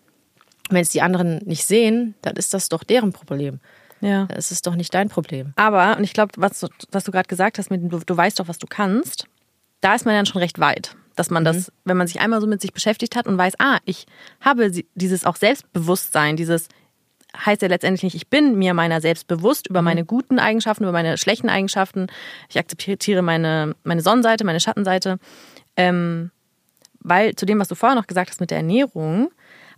Wenn es die anderen nicht sehen, dann ist das doch deren Problem. ja. Es ist doch nicht dein Problem. Aber, und ich glaube, was, du- was du gerade gesagt hast, mit du, du weißt doch, was du kannst, da ist man dann schon recht weit. Dass man das, wenn man sich einmal so mit sich beschäftigt hat und weiß, ah, ich habe dieses auch Selbstbewusstsein, dieses heißt ja letztendlich nicht, ich bin mir meiner selbst bewusst über meine guten Eigenschaften, über meine schlechten Eigenschaften. Ich akzeptiere meine, meine Sonnenseite, meine Schattenseite. Ähm, weil zu dem, was du vorher noch gesagt hast mit der Ernährung,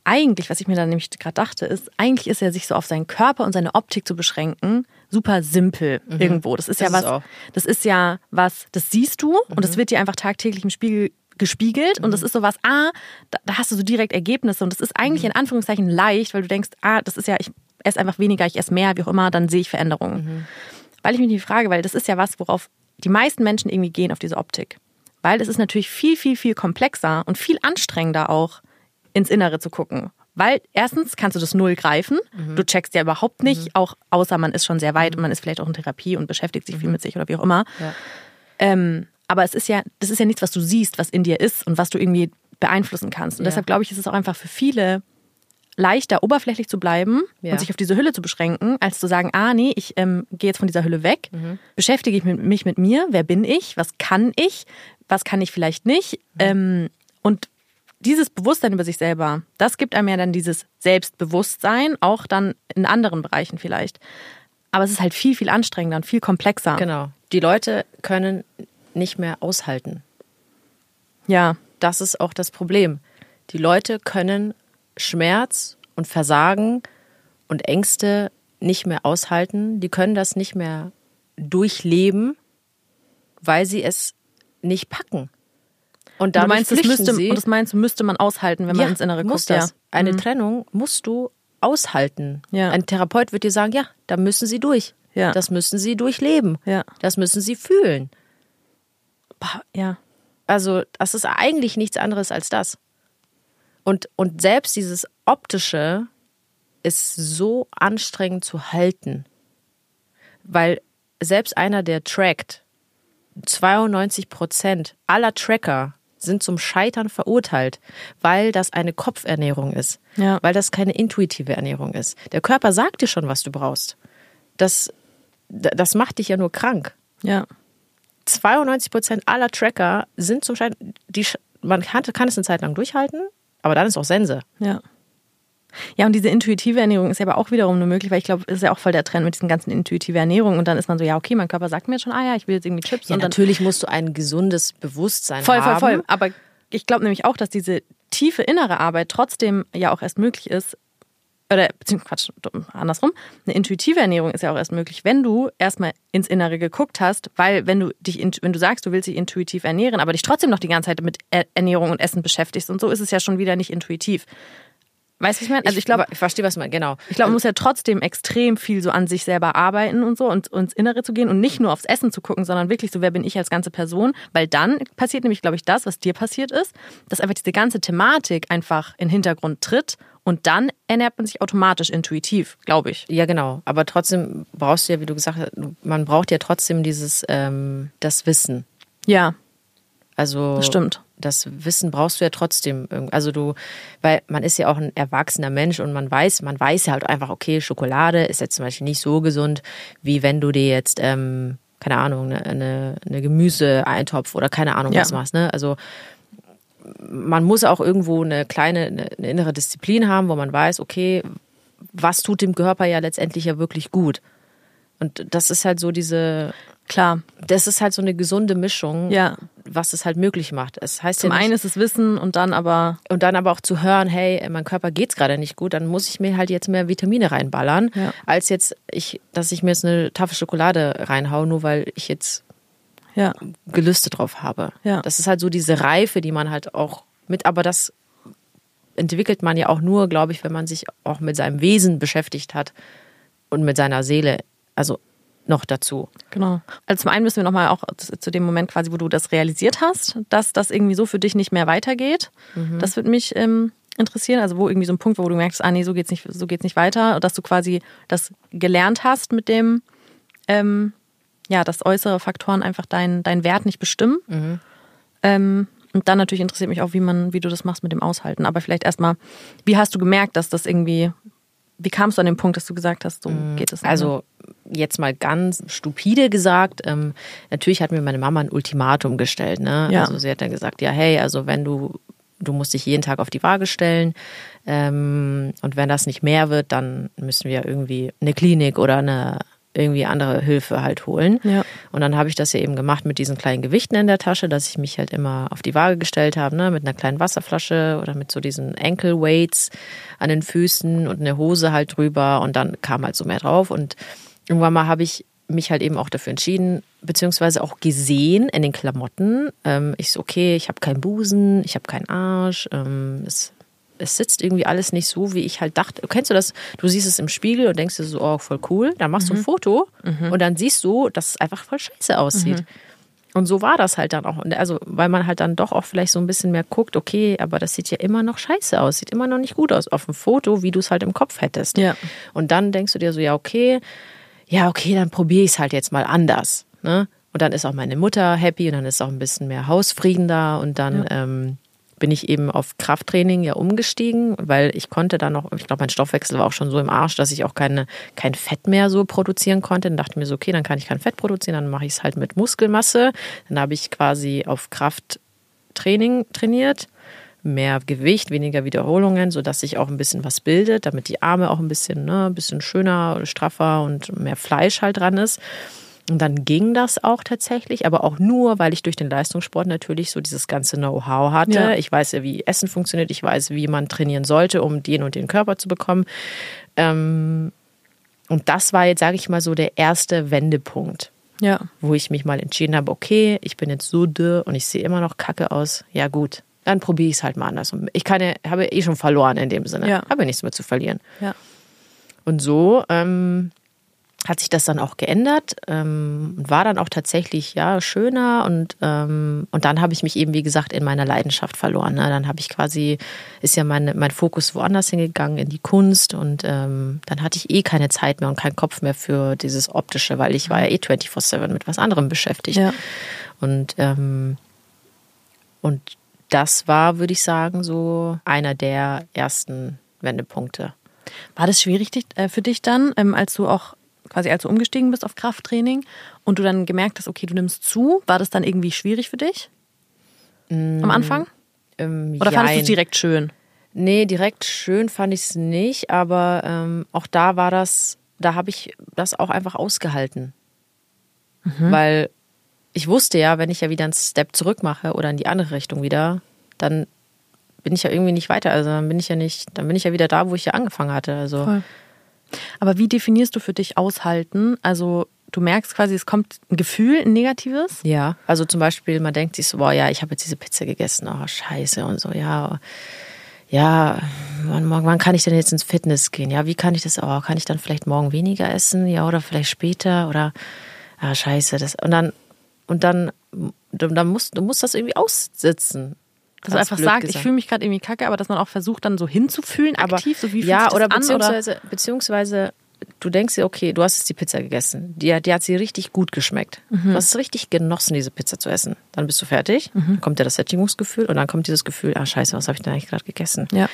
eigentlich, was ich mir dann nämlich gerade dachte, ist, eigentlich ist ja sich so auf seinen Körper und seine Optik zu beschränken, super simpel mhm. irgendwo. Das ist das ja ist was, auch. das ist ja was, das siehst du mhm. und das wird dir einfach tagtäglich im Spiegel gespiegelt mhm. und das ist sowas, ah, da, da, hast du so direkt Ergebnisse und das ist eigentlich mhm. in Anführungszeichen leicht, weil du denkst, ah, das ist ja, ich esse einfach weniger, ich esse mehr, wie auch immer, dann sehe ich Veränderungen. Mhm. Weil ich mich die frage, weil das ist ja was, worauf die meisten Menschen irgendwie gehen auf diese Optik. Weil es ist natürlich viel, viel, viel komplexer und viel anstrengender auch ins Innere zu gucken. Weil erstens kannst du das null greifen. Mhm. Du checkst ja überhaupt nicht, mhm. auch außer man ist schon sehr weit mhm. und man ist vielleicht auch in Therapie und beschäftigt sich viel mhm. mit sich oder wie auch immer. Ja. Ähm, aber es ist ja, das ist ja nichts, was du siehst, was in dir ist und was du irgendwie beeinflussen kannst. Und ja. deshalb glaube ich, ist es auch einfach für viele leichter, oberflächlich zu bleiben ja. und sich auf diese Hülle zu beschränken, als zu sagen, ah nee, ich ähm, gehe jetzt von dieser Hülle weg, mhm. beschäftige ich mich mit mir, wer bin ich, was kann ich, was kann ich vielleicht nicht. Mhm. Ähm, und dieses Bewusstsein über sich selber, das gibt einem ja dann dieses Selbstbewusstsein, auch dann in anderen Bereichen vielleicht. Aber es ist halt viel, viel anstrengender und viel komplexer. Genau. Die Leute können nicht mehr aushalten. Ja. Das ist auch das Problem. Die Leute können Schmerz und Versagen und Ängste nicht mehr aushalten. Die können das nicht mehr durchleben, weil sie es nicht packen. Und, du meinst, das müsste, sie, und das meinst, müsste man aushalten, wenn man ins Innere guckt. Ja. Eine mhm. Trennung musst du aushalten. Ja. Ein Therapeut wird dir sagen, ja, da müssen sie durch. Ja. Das müssen sie durchleben. Ja. Das müssen sie fühlen. Ja. Also, das ist eigentlich nichts anderes als das. Und, und selbst dieses Optische ist so anstrengend zu halten. Weil selbst einer, der trackt, 92 Prozent aller Tracker sind zum Scheitern verurteilt, weil das eine Kopfernährung ist, ja. weil das keine intuitive Ernährung ist. Der Körper sagt dir schon, was du brauchst. Das, das macht dich ja nur krank. Ja. 92 Prozent aller Tracker sind zum Scheitern, die, man kann, kann es eine Zeit lang durchhalten, aber dann ist auch Sense. Ja. Ja, und diese intuitive Ernährung ist ja aber auch wiederum nur möglich, weil ich glaube, es ist ja auch voll der Trend mit diesen ganzen intuitiven Ernährungen. Und dann ist man so, ja, okay, mein Körper sagt mir jetzt schon, ah ja, ich will jetzt irgendwie Chips. Ja, und natürlich musst du ein gesundes Bewusstsein voll, haben. Voll, voll, voll. Aber ich glaube nämlich auch, dass diese tiefe innere Arbeit trotzdem ja auch erst möglich ist, oder beziehungsweise Quatsch, andersrum, eine intuitive Ernährung ist ja auch erst möglich, wenn du erstmal ins Innere geguckt hast, weil wenn du dich, wenn du sagst, du willst dich intuitiv ernähren, aber dich trotzdem noch die ganze Zeit mit Ernährung und Essen beschäftigst und so ist es ja schon wieder nicht intuitiv. Weißt du, ich meine? Also ich glaube, ich verstehe, was man, genau. Ich glaube, man muss ja trotzdem extrem viel so an sich selber arbeiten und so und, und ins Innere zu gehen und nicht nur aufs Essen zu gucken, sondern wirklich so, wer bin ich als ganze Person? Weil dann passiert nämlich, glaube ich, das, was dir passiert ist, dass einfach diese ganze Thematik einfach in den Hintergrund tritt und dann ernährt man sich automatisch intuitiv, glaube ich. Ja, genau. Aber trotzdem brauchst du ja, wie du gesagt hast, man braucht ja trotzdem dieses, ähm, das Wissen. Ja. Also. Das stimmt. Das Wissen brauchst du ja trotzdem. Also du, weil man ist ja auch ein erwachsener Mensch und man weiß, man weiß ja halt einfach, okay, Schokolade ist jetzt zum Beispiel nicht so gesund, wie wenn du dir jetzt, ähm, keine Ahnung, eine, eine, eine Gemüse-Eintopf oder keine Ahnung ja. was machst. Ne? Also man muss auch irgendwo eine kleine, eine, innere Disziplin haben, wo man weiß, okay, was tut dem Körper ja letztendlich ja wirklich gut. Und das ist halt so diese, klar, das ist halt so eine gesunde Mischung, ja. was es halt möglich macht. Es heißt Zum ja nicht, einen ist es Wissen und dann aber. Und dann aber auch zu hören, hey, mein Körper geht's gerade nicht gut, dann muss ich mir halt jetzt mehr Vitamine reinballern, ja. als jetzt ich, dass ich mir jetzt eine Tafel Schokolade reinhaue, nur weil ich jetzt ja. Gelüste drauf habe. Ja. Das ist halt so diese Reife, die man halt auch mit, aber das entwickelt man ja auch nur, glaube ich, wenn man sich auch mit seinem Wesen beschäftigt hat und mit seiner Seele. Also noch dazu. Genau. Also zum einen müssen wir nochmal auch zu dem Moment quasi, wo du das realisiert hast, dass das irgendwie so für dich nicht mehr weitergeht. Mhm. Das würde mich ähm, interessieren. Also wo irgendwie so ein Punkt, wo du merkst, ah nee, so geht's nicht, so geht's nicht weiter. Dass du quasi das gelernt hast mit dem, ähm, ja, dass äußere Faktoren einfach deinen dein Wert nicht bestimmen. Mhm. Ähm, und dann natürlich interessiert mich auch, wie man, wie du das machst mit dem Aushalten. Aber vielleicht erstmal, wie hast du gemerkt, dass das irgendwie, wie kamst du an den Punkt, dass du gesagt hast, so mhm. geht es nicht? Also jetzt mal ganz stupide gesagt, ähm, natürlich hat mir meine Mama ein Ultimatum gestellt. Ne? Ja. Also sie hat dann gesagt, ja, hey, also wenn du, du musst dich jeden Tag auf die Waage stellen ähm, und wenn das nicht mehr wird, dann müssen wir irgendwie eine Klinik oder eine irgendwie andere Hilfe halt holen. Ja. Und dann habe ich das ja eben gemacht mit diesen kleinen Gewichten in der Tasche, dass ich mich halt immer auf die Waage gestellt habe, ne, mit einer kleinen Wasserflasche oder mit so diesen Ankle Weights an den Füßen und eine Hose halt drüber und dann kam halt so mehr drauf und irgendwann mal habe ich mich halt eben auch dafür entschieden, beziehungsweise auch gesehen in den Klamotten. Ähm, ich so, okay, ich habe keinen Busen, ich habe keinen Arsch, ähm, es, es sitzt irgendwie alles nicht so, wie ich halt dachte. Kennst du das? Du siehst es im Spiegel und denkst dir so, oh, voll cool. Dann machst du ein Foto und dann siehst du, dass es einfach voll scheiße aussieht. Und so war das halt dann auch. Und Also, weil man halt dann doch auch vielleicht so ein bisschen mehr guckt, okay, aber das sieht ja immer noch scheiße aus, sieht immer noch nicht gut aus auf dem Foto, wie du es halt im Kopf hättest. Ja. Und dann denkst du dir so, ja, okay, ja, okay, dann probiere ich es halt jetzt mal anders. Ne? Und dann ist auch meine Mutter happy und dann ist auch ein bisschen mehr Hausfrieden da und dann ähm, bin ich eben auf Krafttraining ja umgestiegen, weil ich konnte dann noch, ich glaube, mein Stoffwechsel war auch schon so im Arsch, dass ich auch keine, kein Fett mehr so produzieren konnte. Dann dachte ich mir so, okay, dann kann ich kein Fett produzieren, dann mache ich es halt mit Muskelmasse. Dann habe ich quasi auf Krafttraining trainiert mehr Gewicht, weniger Wiederholungen, sodass sich auch ein bisschen was bildet, damit die Arme auch ein bisschen, ne, ein bisschen schöner, straffer und mehr Fleisch halt dran ist. Und dann ging das auch tatsächlich, aber auch nur, weil ich durch den Leistungssport natürlich so dieses ganze Know-how hatte. Ja. Ich weiß ja, wie Essen funktioniert, ich weiß, wie man trainieren sollte, um den und den Körper zu bekommen. Ähm, und das war jetzt, sage ich mal, so der erste Wendepunkt Ja. wo ich mich mal entschieden habe, okay, ich bin jetzt so dürr und ich sehe immer noch kacke aus. Ja gut, dann probiere ich es halt mal anders. Und Ich kann ja, habe eh schon verloren in dem Sinne. Ja. Habe nichts mehr zu verlieren. Ja. Und so ähm, hat sich das dann auch geändert ähm, und war dann auch tatsächlich ja schöner und ähm, und dann habe ich mich eben wie gesagt in meiner Leidenschaft verloren. Ne? Dann habe ich quasi ist ja mein mein Fokus woanders hingegangen in die Kunst und ähm, dann hatte ich eh keine Zeit mehr und keinen Kopf mehr für dieses optische, weil ich war ja eh 24/7 mit was anderem beschäftigt. Ja. Und, ähm, und das war, würde ich sagen, so einer der ersten Wendepunkte. War das schwierig äh, für dich dann, ähm, als du auch quasi als du umgestiegen bist auf Krafttraining und du dann gemerkt hast, okay, du nimmst zu, war das dann irgendwie schwierig für dich? Am Anfang? Ähm, Oder fandest du es direkt schön? Nee, direkt schön fand ich es nicht, aber ähm, auch da war das, da habe ich das auch einfach ausgehalten. Weil ich wusste ja, wenn ich ja wieder einen Step zurück mache oder in die andere Richtung wieder, dann bin ich ja irgendwie nicht weiter. Also dann bin ich ja nicht, dann bin ich ja wieder da, wo ich ja angefangen hatte. Also Voll. Aber wie definierst du für dich aushalten? Also du merkst quasi, es kommt ein Gefühl, ein negatives. Ja, also zum Beispiel, man denkt sich so, boah, ja, ich habe jetzt diese Pizza gegessen, oh, scheiße und so, ja, ja, wann, wann kann ich denn jetzt ins Fitness gehen? Ja, wie kann ich das, oh, kann ich dann vielleicht morgen weniger essen? Ja, oder vielleicht später oder, ah, scheiße, das, und dann, und dann, dann musst, du musst das irgendwie aussitzen. Dass du Ganz einfach sagt, ich fühle mich gerade irgendwie kacke, aber dass man auch versucht, dann so hinzufühlen, aber aktiv, so wie ja oder an, beziehungsweise beziehungsweise du denkst dir okay du hast jetzt die Pizza gegessen. Die, die hat sie richtig gut geschmeckt. Mhm. du hast es richtig genossen diese Pizza zu essen. Dann bist du fertig dann kommt ja das Sättigungsgefühl und dann kommt dieses Gefühl ah scheiße was habe ich denn eigentlich gerade gegessen? Ja.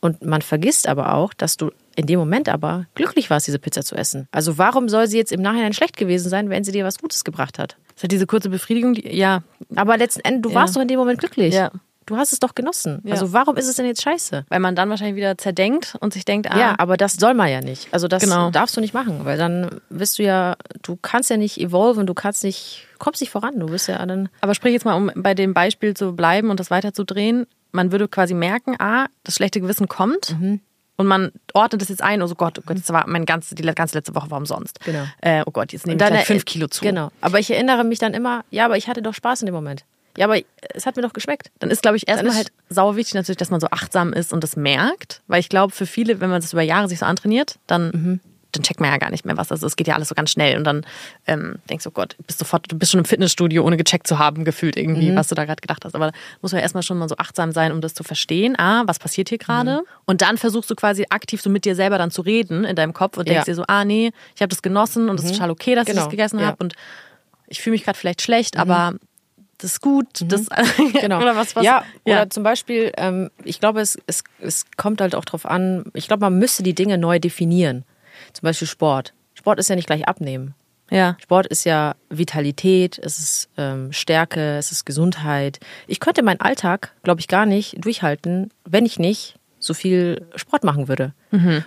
und man vergisst aber auch dass du in dem Moment aber glücklich warst diese Pizza zu essen. Also warum soll sie jetzt im Nachhinein schlecht gewesen sein wenn sie dir was Gutes gebracht hat? Das ist halt diese kurze Befriedigung, die, ja, aber letzten Endes du Ja. warst doch in dem Moment glücklich. Ja. Du hast es doch genossen Ja. also warum ist es denn jetzt scheiße weil man dann wahrscheinlich wieder zerdenkt und sich denkt, ah, Ja, aber das soll man ja nicht. Also das Genau. darfst du nicht machen, weil dann wirst du ja, du kannst ja nicht evolven, du kannst nicht, kommst nicht voran. Du wirst ja dann. Aber sprich jetzt mal, um bei dem Beispiel zu bleiben und das weiterzudrehen. Man würde quasi merken, ah, das schlechte Gewissen kommt Mhm. und man ordnet das jetzt ein. Oh so Gott, oh Gott, das war mein ganze, die ganze letzte Woche war umsonst. Genau. Äh, oh Gott, jetzt nehme ich dann gleich fünf Kilo zu. Genau. Aber ich erinnere mich dann immer, ja, aber ich hatte doch Spaß in dem Moment. Ja, aber es hat mir doch geschmeckt. Dann ist, glaube ich, erstmal halt sauer wichtig natürlich, dass man so achtsam ist und das merkt. Weil ich glaube, für viele, wenn man das über Jahre sich so antrainiert, dann, Mhm. dann checkt man ja gar nicht mehr was. Also es geht ja alles so ganz schnell und dann ähm, denkst du, oh Gott, bist sofort, du bist schon im Fitnessstudio, ohne gecheckt zu haben, gefühlt Mhm. irgendwie, was du da gerade gedacht hast. Aber da muss man ja erstmal schon mal so achtsam sein, um das zu verstehen. Ah, was passiert hier gerade? Mhm. Und dann versuchst du quasi aktiv so mit dir selber dann zu reden in deinem Kopf und denkst Ja. dir so, ah nee, ich habe das genossen und es ist total okay, dass ich Genau. das gegessen Ja. habe und ich fühle mich gerade vielleicht schlecht, aber das ist gut. Das, Genau. oder was, was ja, oder zum Beispiel, ähm, ich glaube, es, es, es kommt halt auch drauf an, ich glaube, man müsste die Dinge neu definieren. Zum Beispiel Sport. Sport ist ja nicht gleich abnehmen. ja. Sport ist ja Vitalität, es ist ähm, Stärke, es ist Gesundheit. Ich könnte meinen Alltag, glaube ich, gar nicht durchhalten, wenn ich nicht so viel Sport machen würde.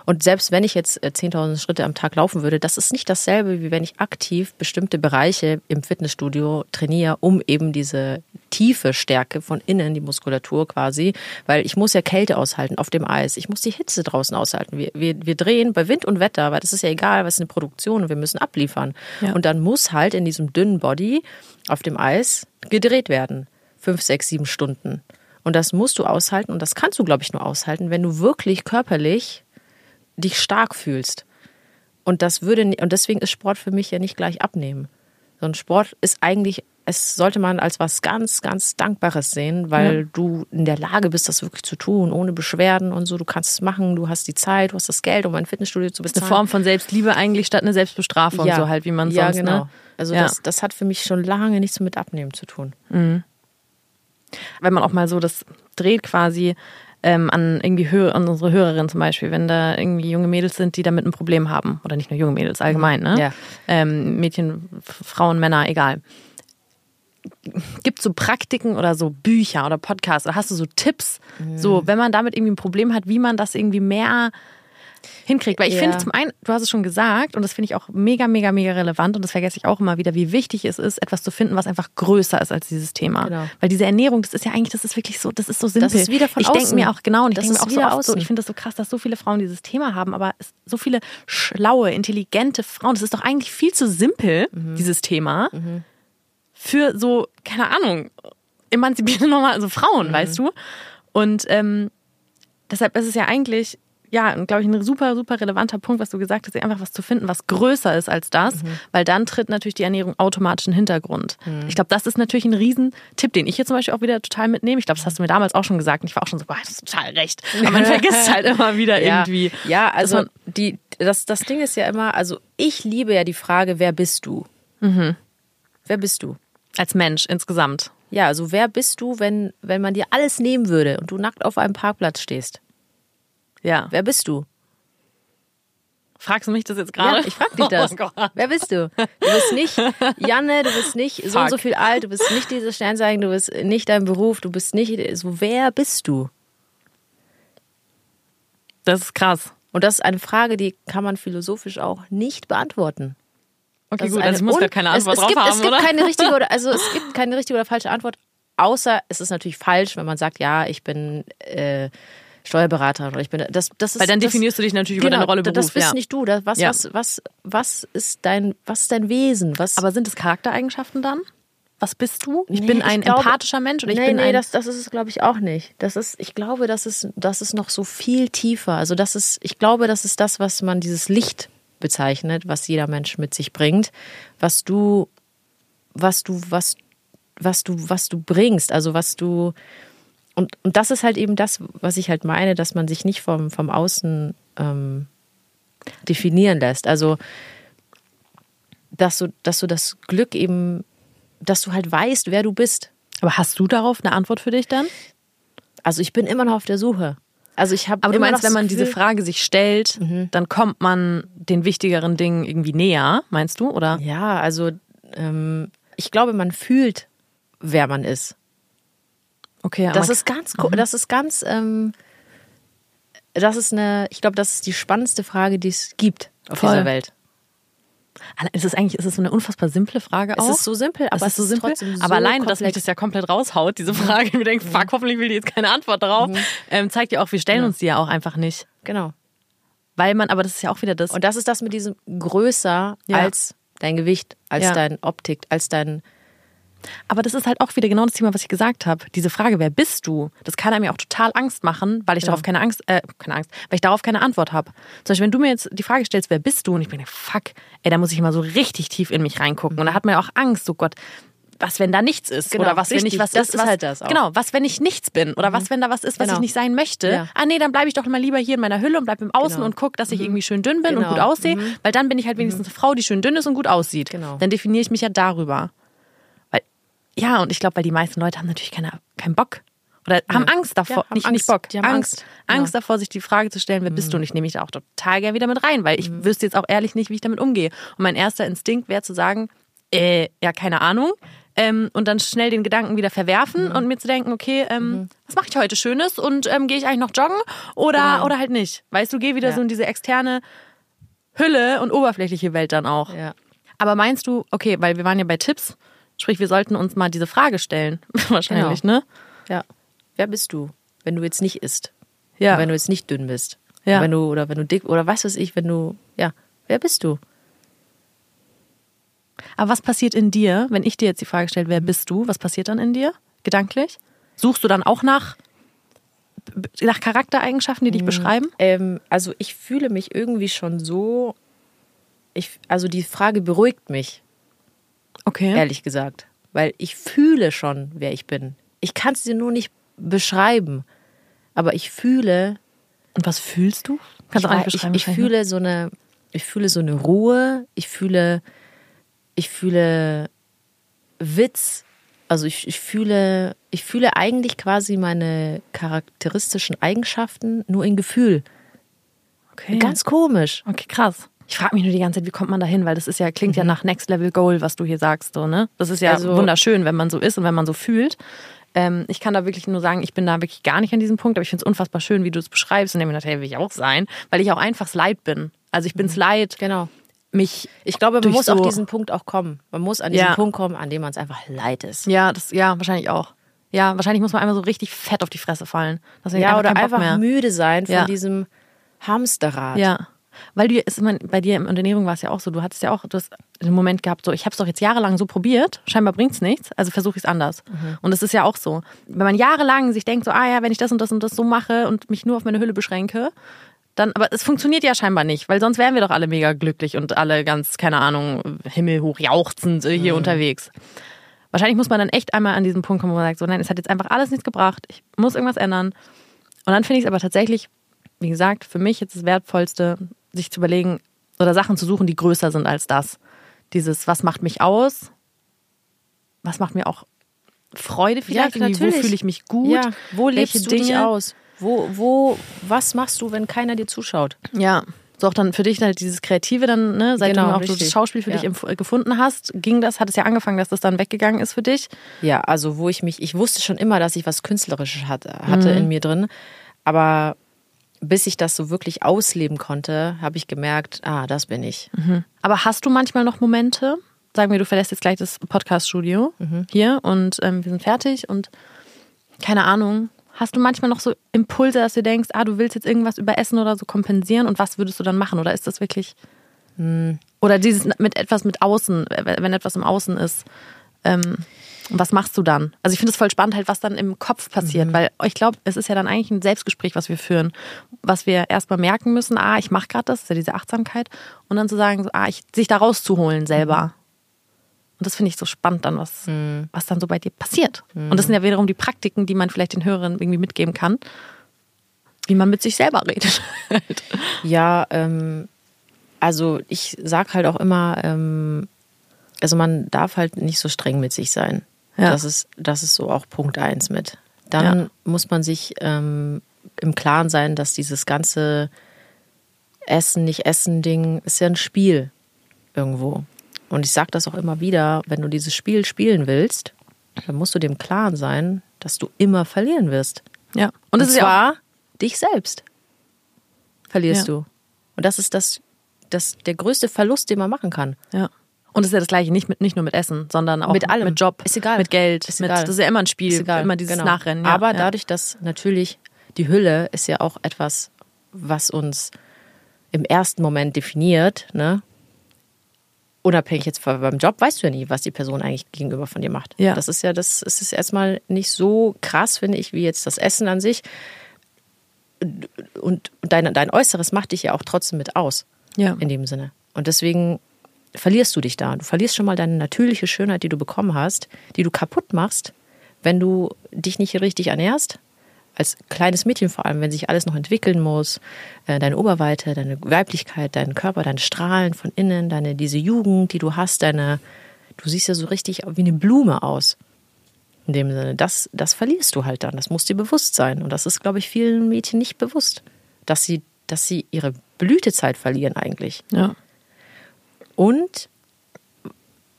Und selbst wenn ich jetzt äh, 10.000 Schritte am Tag laufen würde, das ist nicht dasselbe, wie wenn ich aktiv bestimmte Bereiche im Fitnessstudio trainiere, um eben diese tiefe Stärke von innen, die Muskulatur quasi, weil ich muss ja Kälte aushalten auf dem Eis, ich muss die Hitze draußen aushalten. Wir, wir, wir drehen bei Wind und Wetter, weil das ist ja egal, was ist eine Produktion und wir müssen abliefern. Ja. Und dann muss halt in diesem dünnen Body auf dem Eis gedreht werden. Fünf, sechs, sieben Stunden. Und das musst du aushalten und das kannst du, glaube ich, nur aushalten, wenn du wirklich körperlich dich stark fühlst. Und das würde und deswegen ist Sport für mich ja nicht gleich abnehmen. Sondern Sport ist eigentlich, es sollte man als was ganz, ganz Dankbares sehen, weil Ja. du in der Lage bist, das wirklich zu tun, ohne Beschwerden und so. Du kannst es machen, du hast die Zeit, du hast das Geld, um ein Fitnessstudio zu Eine bezahlen. Form von Selbstliebe eigentlich statt eine Selbstbestrafung, so halt, wie man ja, sonst, genau. ne? Also Ja. das, das hat für mich schon lange nichts mit Abnehmen zu tun. wenn man auch mal so das dreht quasi ähm, an irgendwie Hör an unsere Hörerinnen zum Beispiel, wenn da irgendwie junge Mädels sind, die damit ein Problem haben. Oder nicht nur junge Mädels, allgemein, ne? Ja. Ähm, Mädchen, Frauen, Männer, egal. Gibt so Praktiken oder so Bücher oder Podcasts oder hast du so Tipps, so wenn man damit irgendwie ein Problem hat, wie man das irgendwie mehr hinkriegt? Weil ich Ja. finde zum einen, du hast es schon gesagt und das finde ich auch mega, mega, mega relevant und das vergesse ich auch immer wieder, wie wichtig es ist, etwas zu finden, was einfach größer ist als dieses Thema. Genau. Weil diese Ernährung, das ist ja eigentlich, das ist wirklich so, das ist so simpel. Das ist wieder von ich denke mir auch genau und ich Das denke mir ist auch so wieder oft so, ich finde das so krass, dass so viele Frauen dieses Thema haben, aber so viele schlaue, intelligente Frauen, das ist doch eigentlich viel zu simpel, Mhm. dieses Thema, für so, keine Ahnung, emanzipierte normal, also Frauen, Mhm. weißt du? Und ähm, deshalb ist es ja eigentlich, ja, glaube ich, ein super, super relevanter Punkt, was du gesagt hast, einfach was zu finden, was größer ist als das, Mhm. weil dann tritt natürlich die Ernährung automatisch in den Hintergrund. Ich glaube, das ist natürlich ein Riesentipp, den ich jetzt zum Beispiel auch wieder total mitnehme. Ich glaube, das hast du mir damals auch schon gesagt und ich war auch schon so, boah, das ist total recht. Aber man vergisst halt immer wieder irgendwie. Ja, also die, das, das Ding ist ja immer, also ich liebe ja die Frage, wer bist du? Mhm. Wer bist du? Als Mensch insgesamt. Ja, also wer bist du, wenn, wenn man dir alles nehmen würde und du nackt auf einem Parkplatz stehst? Ja. Wer bist du? Fragst du mich das jetzt gerade? Ja, ich frag dich das. Oh. Wer bist du? Du bist nicht Janne, du bist nicht so und so viel alt, du bist nicht diese Sternzeichen, du bist nicht dein Beruf, du bist nicht so, wer bist du? Das ist krass. Und das ist eine Frage, die kann man philosophisch auch nicht beantworten. Okay, Das gut, also ich muss gerade keine es, Antwort es drauf gibt, haben, es gibt oder? keine richtige oder also es gibt keine richtige oder falsche Antwort, außer es ist natürlich falsch, wenn man sagt, ja, ich bin äh, Steuerberater oder ich bin das das ist Weil dann das, definierst du dich natürlich über genau, deine Rolle Beruf. Das bist ja. nicht du, das, was Ja. was was was ist dein was ist dein Wesen, was Aber sind es Charaktereigenschaften dann? Was bist du? Ich Nee, bin ein ich glaube- empathischer Mensch oder ich nee, bin nee, ein. das, das ist es, glaube ich, auch nicht. Das ist, ich glaube, das ist, das ist noch so viel tiefer. Also das ist, ich glaube, das ist das, was man dieses Licht bezeichnet, was jeder Mensch mit sich bringt, was du, was du, was, was du, was du bringst, also was du, und, und das ist halt eben das, was ich halt meine, dass man sich nicht vom, vom Außen ähm, definieren lässt. Also, dass du, dass du das Glück eben, dass du halt weißt, wer du bist. aber hast du darauf eine Antwort für dich dann? Also ich bin immer noch auf der Suche. Also ich habe Aber du meinst, wenn man das diese Gefühl- Frage sich stellt, dann kommt man den wichtigeren Dingen irgendwie näher, meinst du? Oder? Ja, also ähm, ich glaube, man fühlt, wer man ist. Okay, Das ist ganz, ko- das ist ganz, ähm, das ist eine, ich glaube, das ist die spannendste Frage, die es gibt auf Voll. dieser Welt. ist es eigentlich ist es so eine unfassbar simple Frage auch? Es ist so simpel, aber es ist so simpel. trotzdem so aber alleine, dass mich das ja komplett raushaut, diese Frage, ich mir denke, fuck, hoffentlich will die jetzt keine Antwort darauf, ähm, zeigt ja auch, wir stellen uns die ja auch einfach nicht. Genau. Weil man, aber das ist ja auch wieder das. Und das ist das mit diesem größer Ja. als dein Gewicht, als Ja. dein Optik, als dein Aber das ist halt auch wieder genau das Thema, was ich gesagt habe. Diese Frage, wer bist du? Das kann einem ja auch total Angst machen, weil ich darauf keine Angst, äh, keine Angst, weil ich darauf keine Antwort habe. Zum Beispiel, wenn du mir jetzt die Frage stellst, wer bist du? Und ich bin, fuck, ey, da muss ich mal so richtig tief in mich reingucken. Und da hat man ja auch Angst, so Gott, was, wenn da nichts ist? Genau, oder was, wenn richtig. ich was Das ist, ist was, halt das auch. Genau, was, wenn ich nichts bin? Oder was, wenn da was ist, was Genau. ich nicht sein möchte? Ja. Ah, nee, dann bleibe ich doch mal lieber hier in meiner Hülle und bleib im Außen Genau. und guck, dass ich irgendwie schön dünn bin und Genau. gut aussehe. Weil dann bin ich halt wenigstens eine Frau, die schön dünn ist und gut aussieht. Genau. Dann definiere ich mich ja darüber. Ja, und ich glaube, weil die meisten Leute haben natürlich keine, keinen Bock. Oder haben Angst davor. Ja, haben nicht, Angst. nicht Bock. Die haben Angst. Angst. Angst davor, sich die Frage zu stellen, wer bist du? Und ich nehme mich da auch total gern wieder mit rein, weil ich wüsste jetzt auch ehrlich nicht, wie ich damit umgehe. Und mein erster Instinkt wäre zu sagen, äh, ja, keine Ahnung. ähm, und dann schnell den Gedanken wieder verwerfen und mir zu denken, okay, ähm, was mache ich heute Schönes und ähm, gehe ich eigentlich noch joggen oder, Genau. oder halt nicht. Weißt du, geh wieder Ja. so in diese externe Hülle und oberflächliche Welt dann auch. Ja. Aber meinst du, okay, weil wir waren ja bei Tipps, sprich, wir sollten uns mal diese Frage stellen. Wahrscheinlich, Genau. ne? Ja. Wer bist du, wenn du jetzt nicht isst? Ja. Wenn du jetzt nicht dünn bist? Ja. Wenn du, oder wenn du dick, oder was weiß ich, wenn du, ja, wer bist du? Aber was passiert in dir, wenn ich dir jetzt die Frage stelle, wer bist du? Was passiert dann in dir, gedanklich? Suchst du dann auch nach, nach Charaktereigenschaften, die dich beschreiben? Ähm, also ich fühle mich irgendwie schon so, ich, also die Frage beruhigt mich, Okay. ehrlich gesagt. Weil ich fühle schon, wer ich bin. Ich kann es dir nur nicht beschreiben. Aber ich fühle, Und was fühlst du? Kannst du ich, beschreiben. ich, ich ne? fühle so eine, ich fühle so eine Ruhe, ich fühle, ich fühle Witz, also ich, ich fühle, ich fühle eigentlich quasi meine charakteristischen Eigenschaften nur in Gefühl. Okay. Ganz komisch. okay, krass. Ich frage mich nur die ganze Zeit, wie kommt man da hin? Weil das ist ja, klingt ja nach Next Level Goal, was du hier sagst, so, ne? Das ist ja Mhm. Also- wunderschön, wenn man so ist und wenn man so fühlt. Ähm, ich kann da wirklich nur sagen, ich bin da wirklich gar nicht an diesem Punkt, aber ich finde es unfassbar schön, wie du es beschreibst und ich mir gedacht, hey, will ich auch sein, weil ich auch einfach leid bin. Also ich bin's leid, Genau. mich Ich glaube, man muss so, auf diesen Punkt auch kommen. Man muss an diesen Ja. Punkt kommen, an dem man es einfach leid ist. Ja, das, ja, wahrscheinlich auch. Ja, wahrscheinlich muss man einmal so richtig fett auf die Fresse fallen. Ja, oder keinen Bock einfach mehr. müde sein von Ja. diesem Hamsterrad. Ja. Weil du ist immer, bei dir in der Ernährung war es ja auch so, du hattest ja auch du hast den Moment gehabt, so ich habe es doch jetzt jahrelang so probiert, scheinbar bringt's nichts, also versuche ich es anders. Und das ist ja auch so. Wenn man jahrelang sich denkt, so, ah ja, wenn ich das und das und das so mache und mich nur auf meine Hülle beschränke, dann, aber es funktioniert ja scheinbar nicht, weil sonst wären wir doch alle mega glücklich und alle ganz, keine Ahnung, himmelhoch jauchzend äh, hier unterwegs. Wahrscheinlich muss man dann echt einmal an diesen Punkt kommen, wo man sagt, so nein, es hat jetzt einfach alles nichts gebracht, ich muss irgendwas ändern. Und dann finde ich es aber tatsächlich, wie gesagt, für mich jetzt das Wertvollste, sich zu überlegen oder Sachen zu suchen, die größer sind als das. Dieses, was macht mich aus? Was macht mir auch Freude vielleicht? Ja, Wo fühle ich mich gut? Ja, wo lebst Welche du dich Dinge? aus? Wo, wo, was machst du, wenn keiner dir zuschaut? Ja. So auch dann für dich halt dieses Kreative dann, ne, seit Genau, du auch so das richtig. Schauspiel für Ja. dich gefunden hast, ging das, hat es ja angefangen, dass das dann weggegangen ist für dich. Ja, also wo ich mich, ich wusste schon immer, dass ich was Künstlerisches hatte, hatte in mir drin, aber bis ich das so wirklich ausleben konnte, habe ich gemerkt, ah, das bin ich. Aber hast du manchmal noch Momente? Sagen wir, du verlässt jetzt gleich das Podcast-Studio hier und ähm, wir sind fertig und keine Ahnung. Hast du manchmal noch so Impulse, dass du denkst, ah, du willst jetzt irgendwas über Essen oder so kompensieren und was würdest du dann machen? Oder ist das wirklich. Oder dieses mit etwas mit außen, wenn etwas im Außen ist, ähm, was machst du dann? Also ich finde es voll spannend, halt, was dann im Kopf passiert, weil ich glaube, es ist ja dann eigentlich ein Selbstgespräch, was wir führen, was wir erstmal merken müssen, ah, ich mache gerade das, das ist ja diese Achtsamkeit, und dann zu sagen, ah, ich, sich da rauszuholen selber. Und das finde ich so spannend dann, was, was dann so bei dir passiert. Und das sind ja wiederum die Praktiken, die man vielleicht den Hörern irgendwie mitgeben kann, wie man mit sich selber redet. Ja, ähm, also ich sag halt auch immer, ähm, also man darf halt nicht so streng mit sich sein. Ja. Das ist, das ist so auch Punkt eins mit. Dann Ja. muss man sich ähm, im Klaren sein, dass dieses ganze Essen, nicht Essen-Ding ist ja ein Spiel irgendwo. Und ich sag das auch immer wieder, wenn du dieses Spiel spielen willst, dann musst du dem Klaren sein, dass du immer verlieren wirst. Ja. Und, Und ist ja zwar dich selbst verlierst Ja. du. Und das ist das, das der größte Verlust, den man machen kann. ja. Und es ist ja das Gleiche, nicht, mit, nicht nur mit Essen, sondern auch Mit allem. mit Job, Ist egal. mit Geld. Ist mit, egal. Das ist ja immer ein Spiel, immer dieses Genau. Nachrennen. Ja, Aber ja. dadurch, dass natürlich die Hülle ist ja auch etwas, was uns im ersten Moment definiert, ne? Unabhängig jetzt beim Job, weißt du ja nie, was die Person eigentlich gegenüber von dir macht. Ja. Das ist ja, das es ist erstmal nicht so krass, finde ich, wie jetzt das Essen an sich. Und dein, dein Äußeres macht dich ja auch trotzdem mit aus. Ja. in dem Sinne. Und deswegen verlierst du dich da. Du verlierst schon mal deine natürliche Schönheit, die du bekommen hast, die du kaputt machst, wenn du dich nicht richtig ernährst. Als kleines Mädchen vor allem, wenn sich alles noch entwickeln muss, äh, deine Oberweite, deine Weiblichkeit, dein Körper, dein Strahlen von innen, deine diese Jugend, die du hast, deine, du siehst ja so richtig wie eine Blume aus. In dem Sinne, das, das verlierst du halt dann. Das muss dir bewusst sein. Und das ist, glaube ich, vielen Mädchen nicht bewusst, dass sie, dass sie ihre Blütezeit verlieren eigentlich. ja. Und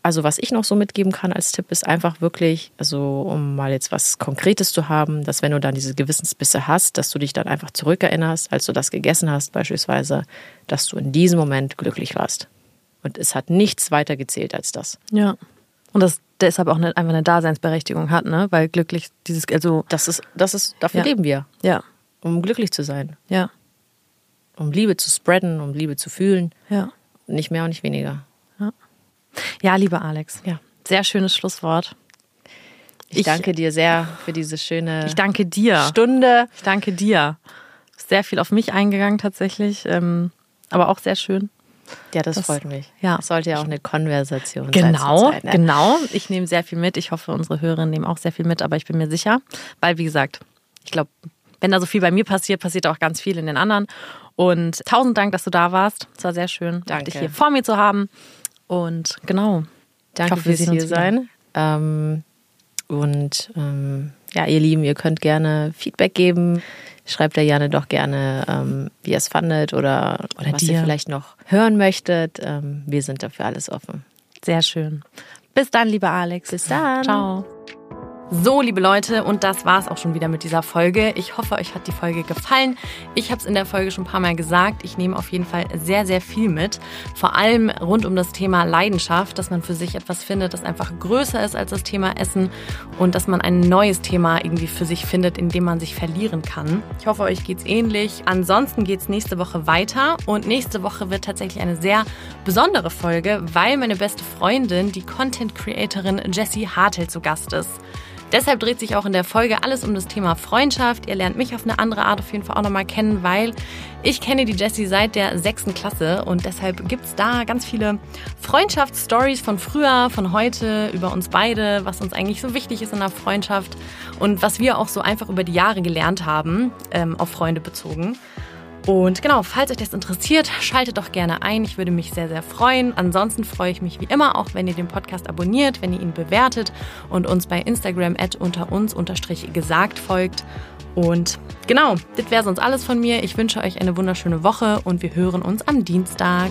also was ich noch so mitgeben kann als Tipp, ist einfach wirklich, also um mal jetzt was Konkretes zu haben, dass wenn du dann diese Gewissensbisse hast, dass du dich dann einfach zurückerinnerst, als du das gegessen hast beispielsweise, dass du in diesem Moment glücklich warst. Und es hat nichts weiter gezählt als das. Ja. Und das deshalb auch eine, einfach eine Daseinsberechtigung hat, ne? Weil glücklich dieses, also. Das ist, das ist, dafür Ja. leben wir. Ja. Um glücklich zu sein. Ja. Um Liebe zu spreaden, um Liebe zu fühlen. Ja. Nicht mehr und nicht weniger. Ja, lieber Alex. Ja. Sehr schönes Schlusswort. Ich, Ich- danke dir sehr für diese schöne Ich danke dir. Stunde. Ich danke dir. Sehr viel auf mich eingegangen tatsächlich, ähm, aber auch sehr schön. Ja, das, Das- freut mich. ja. Es sollte ja auch eine Konversation sein. Genau, zur Zeit, ne? genau. Ich nehme sehr viel mit. Ich hoffe, unsere Hörerinnen nehmen auch sehr viel mit, aber ich bin mir sicher, weil wie gesagt, ich glaube, wenn da so viel bei mir passiert, passiert auch ganz viel in den anderen. Und tausend Dank, dass du da warst. Es war sehr schön, Danke. dich hier vor mir zu haben. Und genau. Danke fürs hier sein. Ähm, und ähm, ja, ihr Lieben, ihr könnt gerne Feedback geben. Schreibt der Janne doch gerne, ähm, wie ihr es fandet oder, Oder was dir. ihr vielleicht noch hören möchtet. Ähm, wir sind dafür alles offen. Sehr schön. Bis dann, lieber Alex. Bis dann. Ciao. So, liebe Leute, und das war's auch schon wieder mit dieser Folge. Ich hoffe, euch hat die Folge gefallen. Ich habe es in der Folge schon ein paar Mal gesagt. Ich nehme auf jeden Fall sehr, sehr viel mit. Vor allem rund um das Thema Leidenschaft, dass man für sich etwas findet, das einfach größer ist als das Thema Essen und dass man ein neues Thema irgendwie für sich findet, in dem man sich verlieren kann. Ich hoffe, euch geht's ähnlich. Ansonsten geht's nächste Woche weiter und nächste Woche wird tatsächlich eine sehr besondere Folge, weil meine beste Freundin, die Content Creatorin Jessie Hartel zu Gast ist. Deshalb dreht sich auch in der Folge alles um das Thema Freundschaft. Ihr lernt mich auf eine andere Art auf jeden Fall auch nochmal kennen, weil ich kenne die Jessie seit der sechsten Klasse und deshalb gibt's da ganz viele Freundschaftsstories von früher, von heute, über uns beide, was uns eigentlich so wichtig ist in der Freundschaft und was wir auch so einfach über die Jahre gelernt haben, ähm, auf Freunde bezogen. Und genau, falls euch das interessiert, schaltet doch gerne ein. Ich würde mich sehr, sehr freuen. Ansonsten freue ich mich wie immer auch, wenn ihr den Podcast abonniert, wenn ihr ihn bewertet und uns bei Instagram at unter uns unterstrich gesagt folgt. Und genau, das wäre sonst alles von mir. Ich wünsche euch eine wunderschöne Woche und wir hören uns am Dienstag.